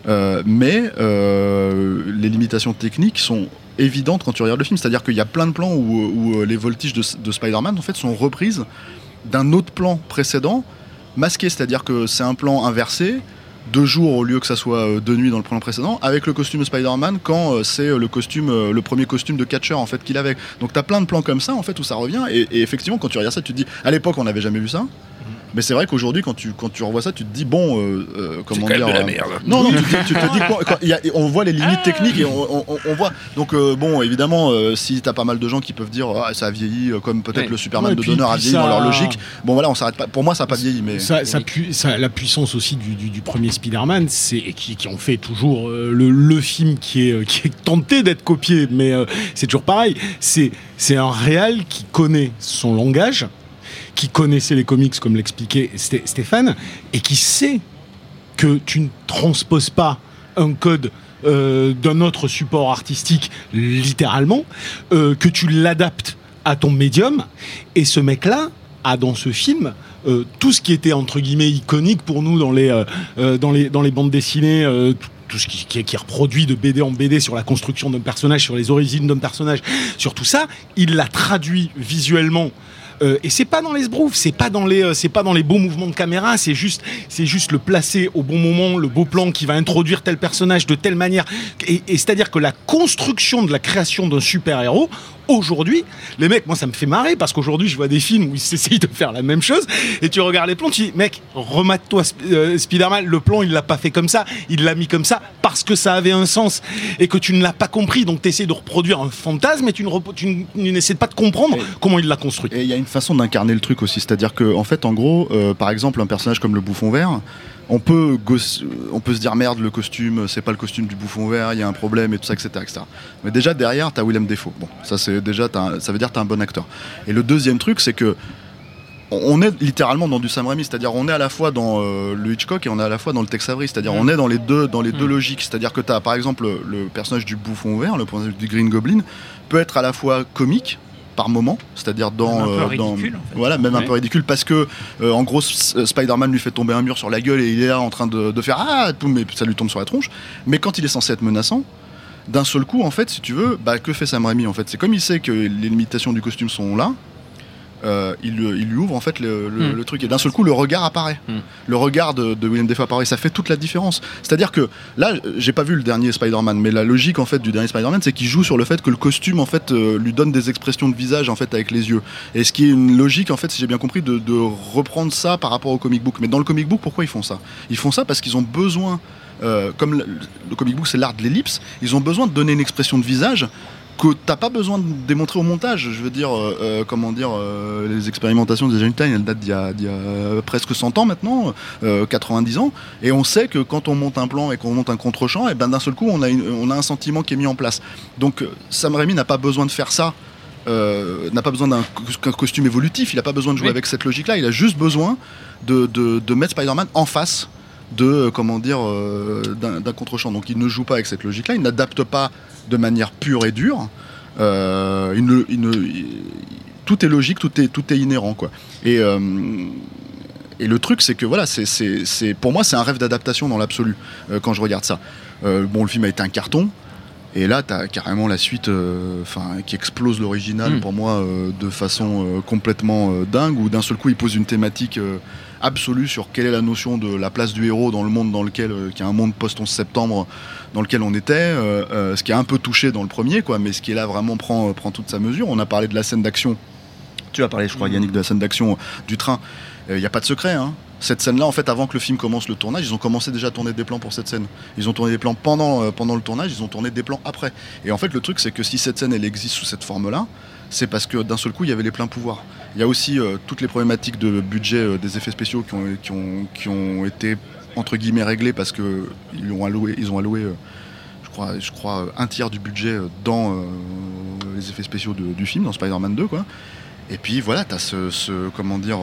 Euh, mais euh, les limitations techniques sont évidentes quand tu regardes le film. C'est-à-dire qu'il y a plein de plans où, euh, les voltiges de, de Spider-Man en fait sont reprises d'un autre plan précédent, masqué. C'est-à-dire que c'est un plan inversé de jour au lieu que ça soit de nuit dans le plan précédent, avec le costume de Spider-Man quand c'est le costume, le premier costume de catcher en fait qu'il avait. Donc t'as plein de plans comme ça en fait où ça revient et, et effectivement quand tu regardes ça tu te dis à l'époque on n'avait jamais vu ça. Mais c'est vrai qu'aujourd'hui, quand tu, quand tu revois ça, tu te dis, bon, euh, euh, comment quand même dire. de la euh, merde. Non, non, tu, te- tu te dis, [LAUGHS] quoi, quand il y a- on voit les limites techniques et on, on- on voit. Donc, euh, bon, évidemment, euh, si t'as pas mal de gens qui peuvent dire, ah, ça a vieilli, comme peut-être Ouais. le Superman Ouais, de puis- Donner a vieilli dans leur logique. Bon, voilà, on s'arrête pas. Pour moi, ça a pas vieilli, mais. Ça, ça pui- ça- la puissance aussi du, du- du premier Spider-Man, c'est et qui, qui ont fait toujours euh, le, le film qui est, qui est tenté d'être copié, mais euh, c'est toujours pareil. C'est c'est un réal qui connaît son langage, qui connaissait les comics comme l'expliquait Sté- Stéphane, et qui sait que tu ne transposes pas un code euh, d'un autre support artistique littéralement, euh, que tu l'adaptes à ton médium, et ce mec-là a dans ce film euh, tout ce qui était entre guillemets iconique pour nous dans les, dans les, dans les bandes dessinées, tout- ce qui, qui qui est reproduit de BD en BD sur la construction d'un personnage, sur les origines d'un personnage, sur tout ça, il l'a traduit visuellement. Euh, et c'est pas dans les sbroufs, c'est pas dans les, euh, c'est pas dans les beaux mouvements de caméra, c'est juste, c'est juste le placer au bon moment, le beau plan qui va introduire tel personnage de telle manière. Et, c'est-à-dire que la construction de la création d'un super héros, aujourd'hui, les mecs, moi ça me fait marrer parce qu'aujourd'hui je vois des films où ils [LAUGHS] essayent de faire la même chose et tu regardes les plans, tu dis mec, remate-toi euh, Spider-Man, le plan il l'a pas fait comme ça, il l'a mis comme ça parce que ça avait un sens et que tu ne l'as pas compris, donc tu essaies de reproduire un fantasme et tu ne, n'essaies pas de comprendre Et- comment il l'a construit. Et il y a une façon d'incarner le truc aussi, c'est-à-dire que en fait, en gros, euh, par exemple, un personnage comme le Bouffon Vert, on peut, gosse- on peut se dire merde, le costume, c'est pas le costume du Bouffon Vert, il y a un problème et tout ça, etc., etc. Mais déjà derrière, t'as Willem Defoe. Bon, ça c'est déjà, un- ça veut dire que t'as un bon acteur. Et le deuxième truc, c'est que on est littéralement dans du Sam Raimi, c'est-à-dire on est à la fois dans euh, le Hitchcock et on est à la fois dans le Tex Avery, c'est-à-dire on est dans les deux, dans les deux Mm. logiques, c'est-à-dire que tu as par exemple le, le personnage du bouffon vert, le personnage du Green Goblin, peut être à la fois comique par moment, c'est-à-dire dans, Même un peu euh, dans- ridicule, en fait. voilà, même un peu ridicule parce que euh, en gros Spider-Man lui fait tomber un mur sur la gueule et il est là en train de, de faire ah mais ça lui tombe sur la tronche, mais quand il est censé être menaçant, d'un seul coup en fait si tu veux, bah que fait Sam Raimi en fait, c'est comme il sait que les limitations du costume sont là. Euh, il, lui ouvre en fait le, le- Hmm. le truc et d'un seul coup le regard apparaît. Hmm. le regard de, de William Defoe apparaît ça fait toute la différence. C'est à dire que là j'ai pas vu le dernier Spider-Man mais la logique en fait du dernier Spider-Man c'est qu'il joue sur le fait que le costume en fait euh, lui donne des expressions de visage en fait avec les yeux. Et ce qui est une logique en fait si j'ai bien compris de, de reprendre ça par rapport au comic book. Mais dans le comic book pourquoi ils font ça? Ils font ça parce qu'ils ont besoin euh, comme le, le comic book c'est l'art de l'ellipse ils ont besoin de donner une expression de visage que t'as pas besoin de démontrer au montage. Je veux dire, euh, euh, comment dire, euh, les expérimentations des Time, elles datent d'il y, a- d'il y a presque 100 ans maintenant, euh, 90 ans, et on sait que quand on monte un plan et qu'on monte un contre-champ, et ben d'un seul coup, on a, une- on a un sentiment qui est mis en place. Donc Sam Raimi n'a pas besoin de faire ça. n'a pas besoin d'un co- costume évolutif, il n'a pas besoin de jouer Oui. avec cette logique-là, il a juste besoin de, de, de mettre Spider-Man en face de euh, comment dire euh, d'un contre-champ. Donc il ne joue pas avec cette logique-là, il n'adapte pas de manière pure et dure. Euh, il ne- il ne- il- tout est logique, tout est, tout est inhérent quoi. Et, euh, et le truc c'est que voilà, c'est, pour moi c'est un rêve d'adaptation dans l'absolu euh, quand je regarde ça. Bon, le film a été un carton. Et là, tu as carrément la suite qui explose l'original Mm. pour moi de façon complètement dingue, où d'un seul coup il pose une thématique absolue sur quelle est la notion de la place du héros dans le monde dans lequel, euh, qui est un monde post-11 septembre dans lequel on était, euh, euh, ce qui est un peu touché dans le premier, quoi, mais ce qui est là vraiment prend, prend toute sa mesure. On a parlé de la scène d'action, tu as parlé, je crois, Yannick, de la scène d'action du train. Il n'y a pas de secret, hein. Cette scène-là, en fait, avant que le film commence le tournage, ils ont commencé déjà à tourner des plans pour cette scène. Ils ont tourné des plans pendant, pendant le tournage, ils ont tourné des plans après. Et en fait, le truc, c'est que si cette scène, elle existe sous cette forme-là, c'est parce que d'un seul coup, il y avait les pleins pouvoirs. Il y a aussi euh, toutes les problématiques de budget euh, des effets spéciaux qui ont, été, entre guillemets, réglées parce qu'ils ont alloué, ils ont alloué euh, je crois, je crois, un tiers du budget dans les effets spéciaux du film, dans Spider-Man 2, quoi. Et puis voilà, t'as ce, ce, comment dire,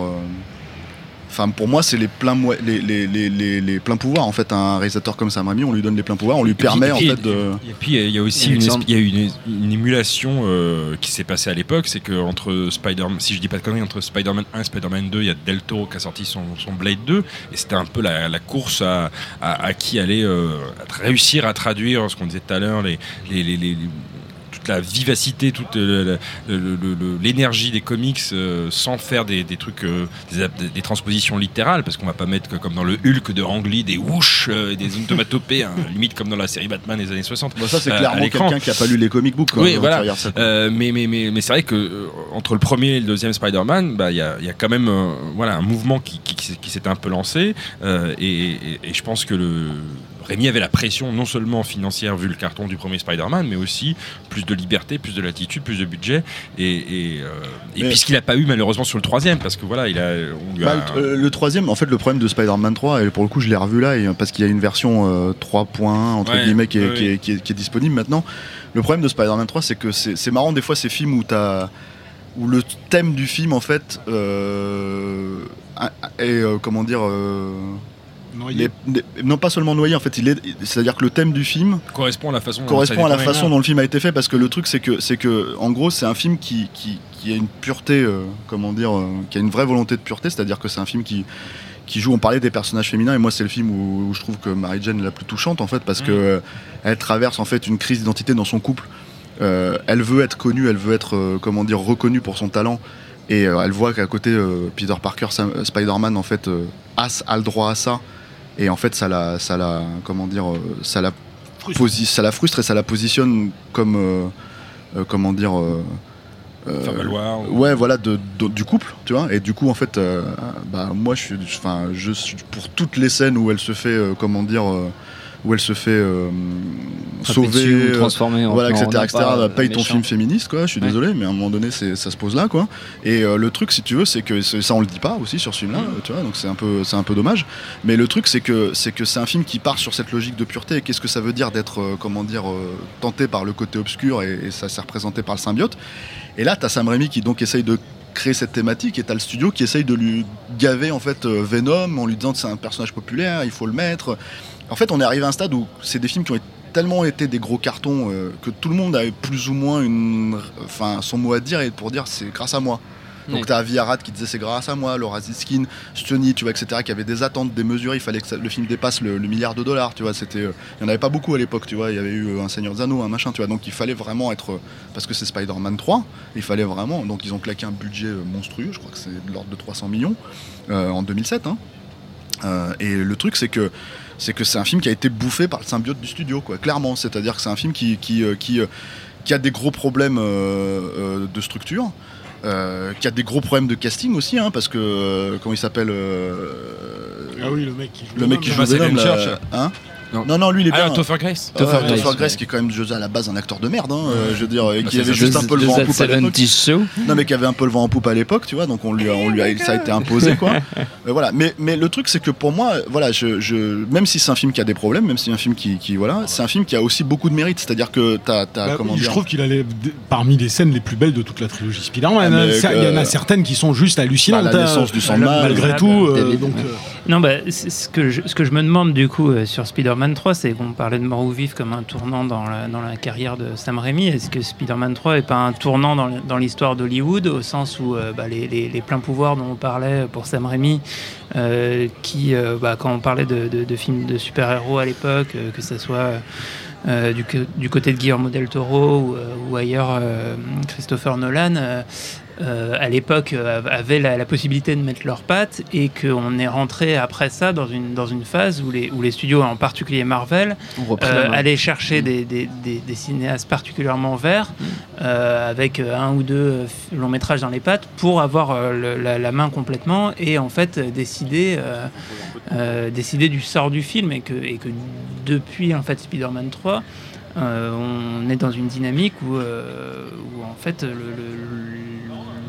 Enfin, pour moi, c'est les pleins, les, les, les, les, les pleins pouvoirs. En fait, un réalisateur comme Sam Raimi, on lui donne les pleins pouvoirs, on lui permet Et en fait de. Et puis il y a aussi une, Alexandre. esp- il y a une, une émulation euh, qui s'est passée à l'époque, c'est que entre Spider, si je dis pas de conneries, entre Spider-Man 1 et Spider-Man 2, il y a Del Toro qui a sorti son, son Blade 2, et c'était un peu la, la course à, à, à qui allait euh, à réussir à traduire ce qu'on disait tout à l'heure, les, les, les- les- toute la vivacité, toute euh, l'énergie des comics euh, sans faire des, des trucs, euh, des, transpositions littérales, parce qu'on va pas mettre que, comme dans le Hulk de Ang Lee des whoosh, euh, des onomatopées, hein, [LAUGHS] limite comme dans la série Batman des années 60. Bon, ça, c'est clairement quelqu'un qui a pas lu les comic books. Quoi, Oui, voilà. Euh, mais mais, mais, mais c'est vrai que entre le premier et le deuxième Spider-Man, bah, il y, a, y a quand même voilà, un mouvement qui, qui, qui s'est- un peu lancé. et, et- et je pense que le. Rémi avait la pression non seulement financière vu le carton du premier Spider-Man, mais aussi plus de liberté, plus de latitude, plus de budget. Et, et, euh, et puisqu'il n'a pas eu malheureusement sur le troisième, parce que voilà, il a, on lui a- Bah, le, euh, le troisième, en fait, le problème de Spider-Man 3, et pour le coup, je l'ai revu là, et, parce qu'il y a une version euh, 3.1 entre Ouais, guillemets qui est, ouais, qui est- qui est- qui est disponible maintenant. Le problème de Spider-Man 3, c'est que c'est marrant des fois ces films où t'as où le thème du film en fait euh, est euh, comment dire euh, Noyé. les- les- non pas seulement noyé en fait il est c'est à dire que le thème du film correspond à la façon dont correspond à la façon dont le film a été fait parce que le truc c'est que c'est que en gros c'est un film qui, qui, qui a une pureté euh, comment dire euh, qui a une vraie volonté de pureté c'est à dire que c'est un film qui qui joue on parlait des personnages féminins et moi c'est le film où, où je trouve que Mary Jane est la plus touchante en fait parce Mhm. que euh, elle traverse en fait une crise d'identité dans son couple elle veut être connue elle veut être comment dire reconnue pour son talent et elle voit qu'à côté Peter Parker Spider-Man en fait a, a le droit à ça et en fait ça la ça la comment dire euh, ça la ça la frustre et ça la positionne comme euh, euh, comment dire euh, Faire valoir. ou- ouais voilà de, de- du couple tu vois et du coup en fait bah moi je suis enfin je suis pour toutes les scènes où elle se fait comment dire où elle se fait euh, sauver euh, transformer voilà, etc., etc. pas, paye ton méchant. film féministe, quoi. Je suis Ouais. désolé, mais à un moment donné, ça se pose là, quoi. Et euh, le truc, si tu veux, c'est que ça, on le dit pas aussi sur ce film-là, Mm. tu vois. Donc c'est un peu, c'est un peu dommage. Mais le truc, c'est que c'est que c'est un film qui part sur cette logique de pureté. Et qu'est-ce que ça veut dire d'être, euh, comment dire, tenté par le côté obscur et, et ça s'est représenté par le symbiote? Et là, t'as Sam Raimi qui donc essaye de créer cette thématique et t'as le studio qui essaye de lui gaver en fait Venom en lui disant que c'est un personnage populaire, il faut le mettre. En fait, on est arrivé à un stade où c'est des films qui ont tellement été des gros cartons euh, que tout le monde avait plus ou moins une, enfin, son mot à dire et pour dire c'est grâce à moi. Donc Ouais. t'as Avi Arad qui disait c'est grâce à moi, Laura Ziskin, Stoney, tu vois, etc., qui avait des attentes démesurées, il fallait que ça- le film dépasse le, le milliard de dollars, tu vois, c'était, euh, il n'y en avait pas beaucoup à l'époque, tu vois, il y avait eu euh, un Seigneur Zano, un machin, tu vois, donc il fallait vraiment être, euh, parce que c'est Spider-Man 3, il fallait vraiment, donc ils ont claqué un budget euh, monstrueux, je crois que c'est de l'ordre de 300 millions, euh, en 2007, hein. Euh, et le truc c'est que c'est que c'est un film qui a été bouffé par le symbiote du studio, quoi, clairement, c'est-à-dire que c'est un film qui, qui, euh, qui, euh, qui a des gros problèmes euh, euh, de structure, euh, qui a des gros problèmes de casting aussi, hein, parce que euh, comment il s'appelle euh, Ah oui, le mec qui joue le mec qui joue Venom, là, Church. hein Non, non, lui il est bien. Ah, Topher Grace. Ouais, Topher Topher Grace, qui est quand même je veux dire, à la base un acteur de merde, hein, euh, je veux dire, et qui avait juste un peu le vent en The poupe à l'époque. 70 Show. Non mais qui avait un peu le vent en poupe à l'époque, tu vois, donc on lui a, on lui a, ça a été imposé quoi. [LAUGHS] Mais voilà, mais, mais le truc c'est que pour moi, voilà, je, je, même si c'est un film qui a des problèmes, même si c'est un film qui, qui voilà, c'est un film qui a aussi beaucoup de mérite, c'est-à-dire que t'as, t'as Bah, comment je dire, trouve qu'il a les- parmi les scènes les plus belles de toute la trilogie Spider-Man. Ah, hein. Il y en a certaines qui sont juste hallucinantes. bah, la hein. naissance du mal, malgré tout. euh, donc, euh, Non, bah, ce, que je, ce que je me demande du coup euh, sur Spider-Man 3, c'est qu'on parlait de Mort ou Vif comme un tournant dans la, dans la carrière de Sam Raimi. Est-ce que Spider-Man 3 est pas un tournant dans, l'histoire d'Hollywood, au sens où euh, bah, les, les- les pleins pouvoirs dont on parlait pour Sam Raimi, euh, qui, bah, quand on parlait de, de- films de super-héros à l'époque, que ce soit du, du côté de Guillermo del Toro ou, ailleurs Christopher Nolan, euh, à l'époque euh, avaient la, la possibilité de mettre leurs pattes et qu'on est rentré après ça dans une, dans une phase où les, où les studios, en particulier Marvel, euh, main. allaient chercher des, des- des- des cinéastes particulièrement verts euh, avec un ou deux longs métrages dans les pattes pour avoir le- la, la main complètement et en fait décider, décider du sort du film et que, et que depuis en fait Spider-Man 3 euh, on est dans une dynamique où, euh, en fait le-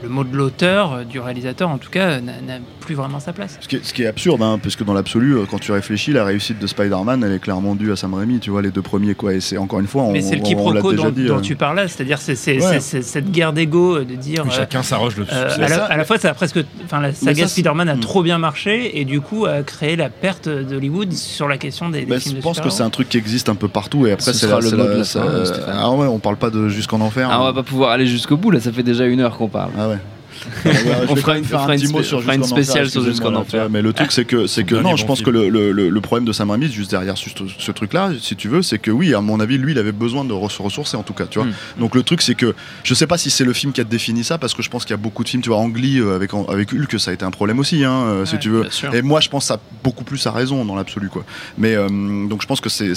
le mot de l'auteur, euh, du réalisateur en tout cas, n'a n'a plus vraiment sa place. Ce qui, est, ce qui est absurde, hein, parce que dans l'absolu, euh, quand tu réfléchis, la réussite de Spider-Man, elle est clairement due à Sam Raimi, tu vois, les deux premiers, quoi. Et c'est encore une fois, on, Mais c'est le quiproquo dont, dit. dont euh. tu parlais, c'est-à-dire c'est c'est- Ouais. c'est- c'est cette guerre d'ego euh, de dire. Oui, euh, Chacun s'arroge le euh, succès. à, la, ça- à la fois, ça a presque, enfin, la saga Spider-Man a Hmm. trop bien marché et du coup a créé la perte d'Hollywood sur la question des, des Bah, films je de pense que c'est un truc qui existe un peu partout et après Ce c'est sera la, le la- de la euh, Stéphane. ah ouais on parle pas de jusqu'en enfer Ah, on va pas pouvoir aller jusqu'au bout là, ça fait déjà une heure qu'on parle. ah ouais [LAUGHS] On fera une- un petit mot sur une spéciale sur Jusqu'en Enfer. mais le truc c'est que c'est que dernier non je pense film. que le, le- le- le problème de Sam Raimi juste derrière ce, ce truc là si tu veux c'est que oui à mon avis lui il avait besoin de se ressourcer en tout cas tu vois Mm. donc le truc c'est que je sais pas si c'est le film qui a défini ça parce que je pense qu'il y a beaucoup de films tu vois Ang Lee euh, avec avec Hulk ça a été un problème aussi hein, euh, si tu veux et moi, je pense que ça a beaucoup plus à raison dans l'absolu, quoi. Mais euh, donc, je pense que c'est-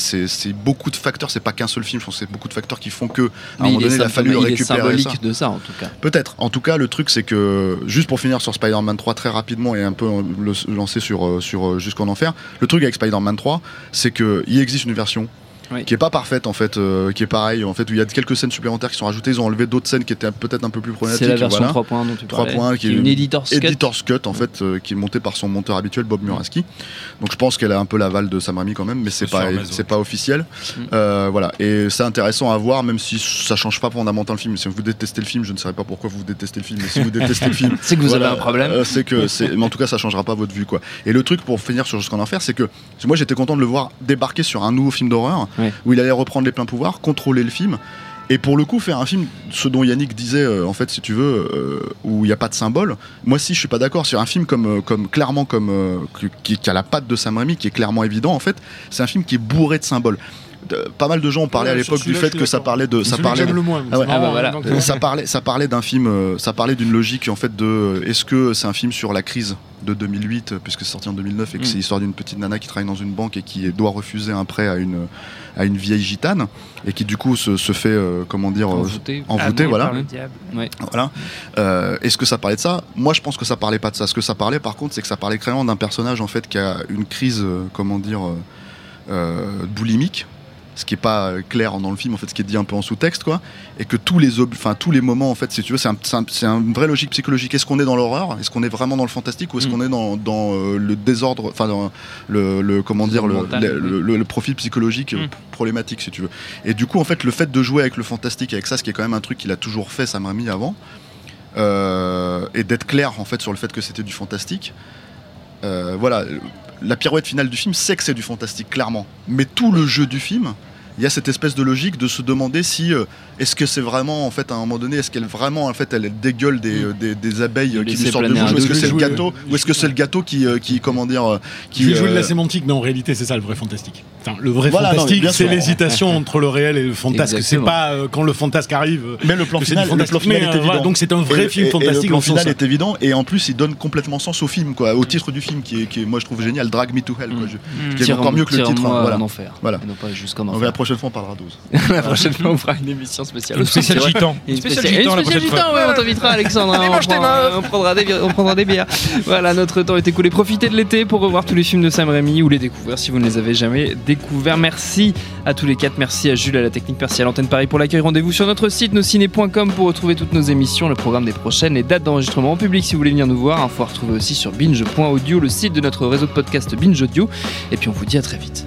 beaucoup de facteurs. C'est pas qu'un seul film. Je pense que c'est beaucoup de facteurs qui font que, à un moment donné, il a fallu récupérer symbolique de ça en tout cas. Peut-être. En tout cas, le truc, c'est que juste pour finir sur Spider-Man 3 très rapidement et un peu euh, le lancer sur euh, sur euh, jusqu'en enfer. Le truc avec Spider-Man 3, c'est que il existe une version. Oui. qui est pas parfaite en fait, euh, qui est pareil en fait où il y a quelques scènes supplémentaires qui sont rajoutées, ils ont enlevé d'autres scènes qui étaient peut-être un peu plus problématiques. C'est la version voilà. 3 points dont tu 3 parlais. points, qui qui est une editor's cut. Editor's Cut en fait euh, qui est monté par son monteur habituel Bob Muraski donc je pense qu'elle a un peu l'aval de Sam Raimi quand même mais c'est pas c'est pas officiel Mm. Euh, voilà et c'est intéressant à voir même si ça change pas fondamentalement le film si vous détestez le film je ne sais pas pourquoi vous détestez le film mais si vous détestez le film [LAUGHS] C'est que vous voilà, avez un problème. euh, c'est que c'est mais en tout cas ça changera pas votre vue quoi et le truc pour finir sur jusqu'en enfer c'est que moi j'étais content de le voir débarquer sur un nouveau film d'horreur Où il allait reprendre les pleins pouvoirs contrôler le film et pour le coup, faire un film, ce dont Yannick disait, euh, en fait, si tu veux, euh, où il n'y a pas de symbole, moi si je suis pas d'accord. Sur un film comme, euh, clairement comme qui, qui a la patte de Sam Raimi, qui est clairement évident, en fait, c'est un film qui est bourré de symboles. Pas mal de gens ont parlé Ouais, à l'époque du fait que ça parlait de, ça parlait le moins. Ah ouais. Ah bah voilà. euh, ça parlait, ça parlait d'un film, euh, ça parlait d'une logique en fait de, euh, est-ce que c'est un film sur la crise de 2008 euh, puisque c'est sorti en 2009 et que Mm. c'est l'histoire d'une petite nana qui travaille dans une banque et qui doit refuser un prêt à une à une vieille gitane et qui du coup se, se fait euh, comment dire Envoûté. envoûter voilà diable. voilà. Euh, Est-ce que ça parlait de ça? Moi, je pense que ça parlait pas de ça. Ce que ça parlait, par contre, c'est que ça parlait clairement d'un personnage en fait qui a une crise, euh, comment dire, boulimique. Ce qui est pas euh, clair dans le film, en fait, ce qui est dit un peu en sous-texte, quoi. Et que tous les, enfin tous les moments, en fait, si tu veux, c'est un, c'est un- vraie logique psychologique. Est-ce qu'on est dans l'horreur? Est-ce qu'on est vraiment dans le fantastique? Ou est-ce Mm. qu'on est dans, dans, euh, le désordre, enfin dans le, le- comment dire, le, le, profil psychologique euh, Mm. problématique, si tu veux. Et du coup, en fait, le fait de jouer avec le fantastique, avec ça, ce qui est quand même un truc qu'il a toujours fait, Sam Raimi avant, euh, et d'être clair en fait sur le fait que c'était du fantastique. Euh, voilà, la pirouette finale du film, c'est que c'est du fantastique, clairement. Mais tout le jeu du film, il y a cette espèce de logique de se demander si euh, est-ce que c'est vraiment en fait à un moment donné, est-ce qu'elle vraiment en fait elle dégueule des, euh, des, des abeilles euh, qui lui sortent de bouche, ou est-ce que c'est le gâteau, ou est-ce que c'est le gâteau qui, euh, qui comment dire, euh, qui joue de la euh, sémantique, mais en réalité, c'est ça le vrai fantastique. Enfin, le vrai Voilà, fantastique, c'est l'hésitation [LAUGHS] entre le réel et le fantasque. C'est pas euh, quand le fantasque arrive. euh, mais le plan final, le plan final Mais, est euh, évident. voilà, donc c'est un vrai Et- film et- et fantastique le plan final sens. est évident et en plus il donne complètement sens au film quoi, au titre du film qui est, qui est moi je trouve génial, Drag Me to Hell quoi. Mm. Je- Mm. qui est encore mieux que le titre. hein, voilà. en enfer. Voilà. Et non pas jusqu'en On va enfer. la prochaine prochaine fois, on parlera 12. [LAUGHS] la prochaine fois, on fera une émission spéciale. Une spéciale gitan. Une spéciale gitan ouais, on t'invitera Alexandre. hein, Allez, on, mange tes prend- meufs. on prendra des, bières- on prendra des bières. Voilà, notre temps est écoulé. Profitez de l'été pour revoir tous les films de Sam Raimi ou les découvrir si vous ne les avez jamais découverts. Merci à tous les quatre. Merci à Jules à la technique, merci à l'antenne Paris pour l'accueil. Rendez-vous sur notre site nosciné.com pour retrouver toutes nos émissions, le programme des prochaines, les dates d'enregistrement en public si vous voulez venir nous voir. Info à retrouver aussi sur binge.audio, le site de notre réseau de podcast Binge Audio. Et puis on vous dit à très vite.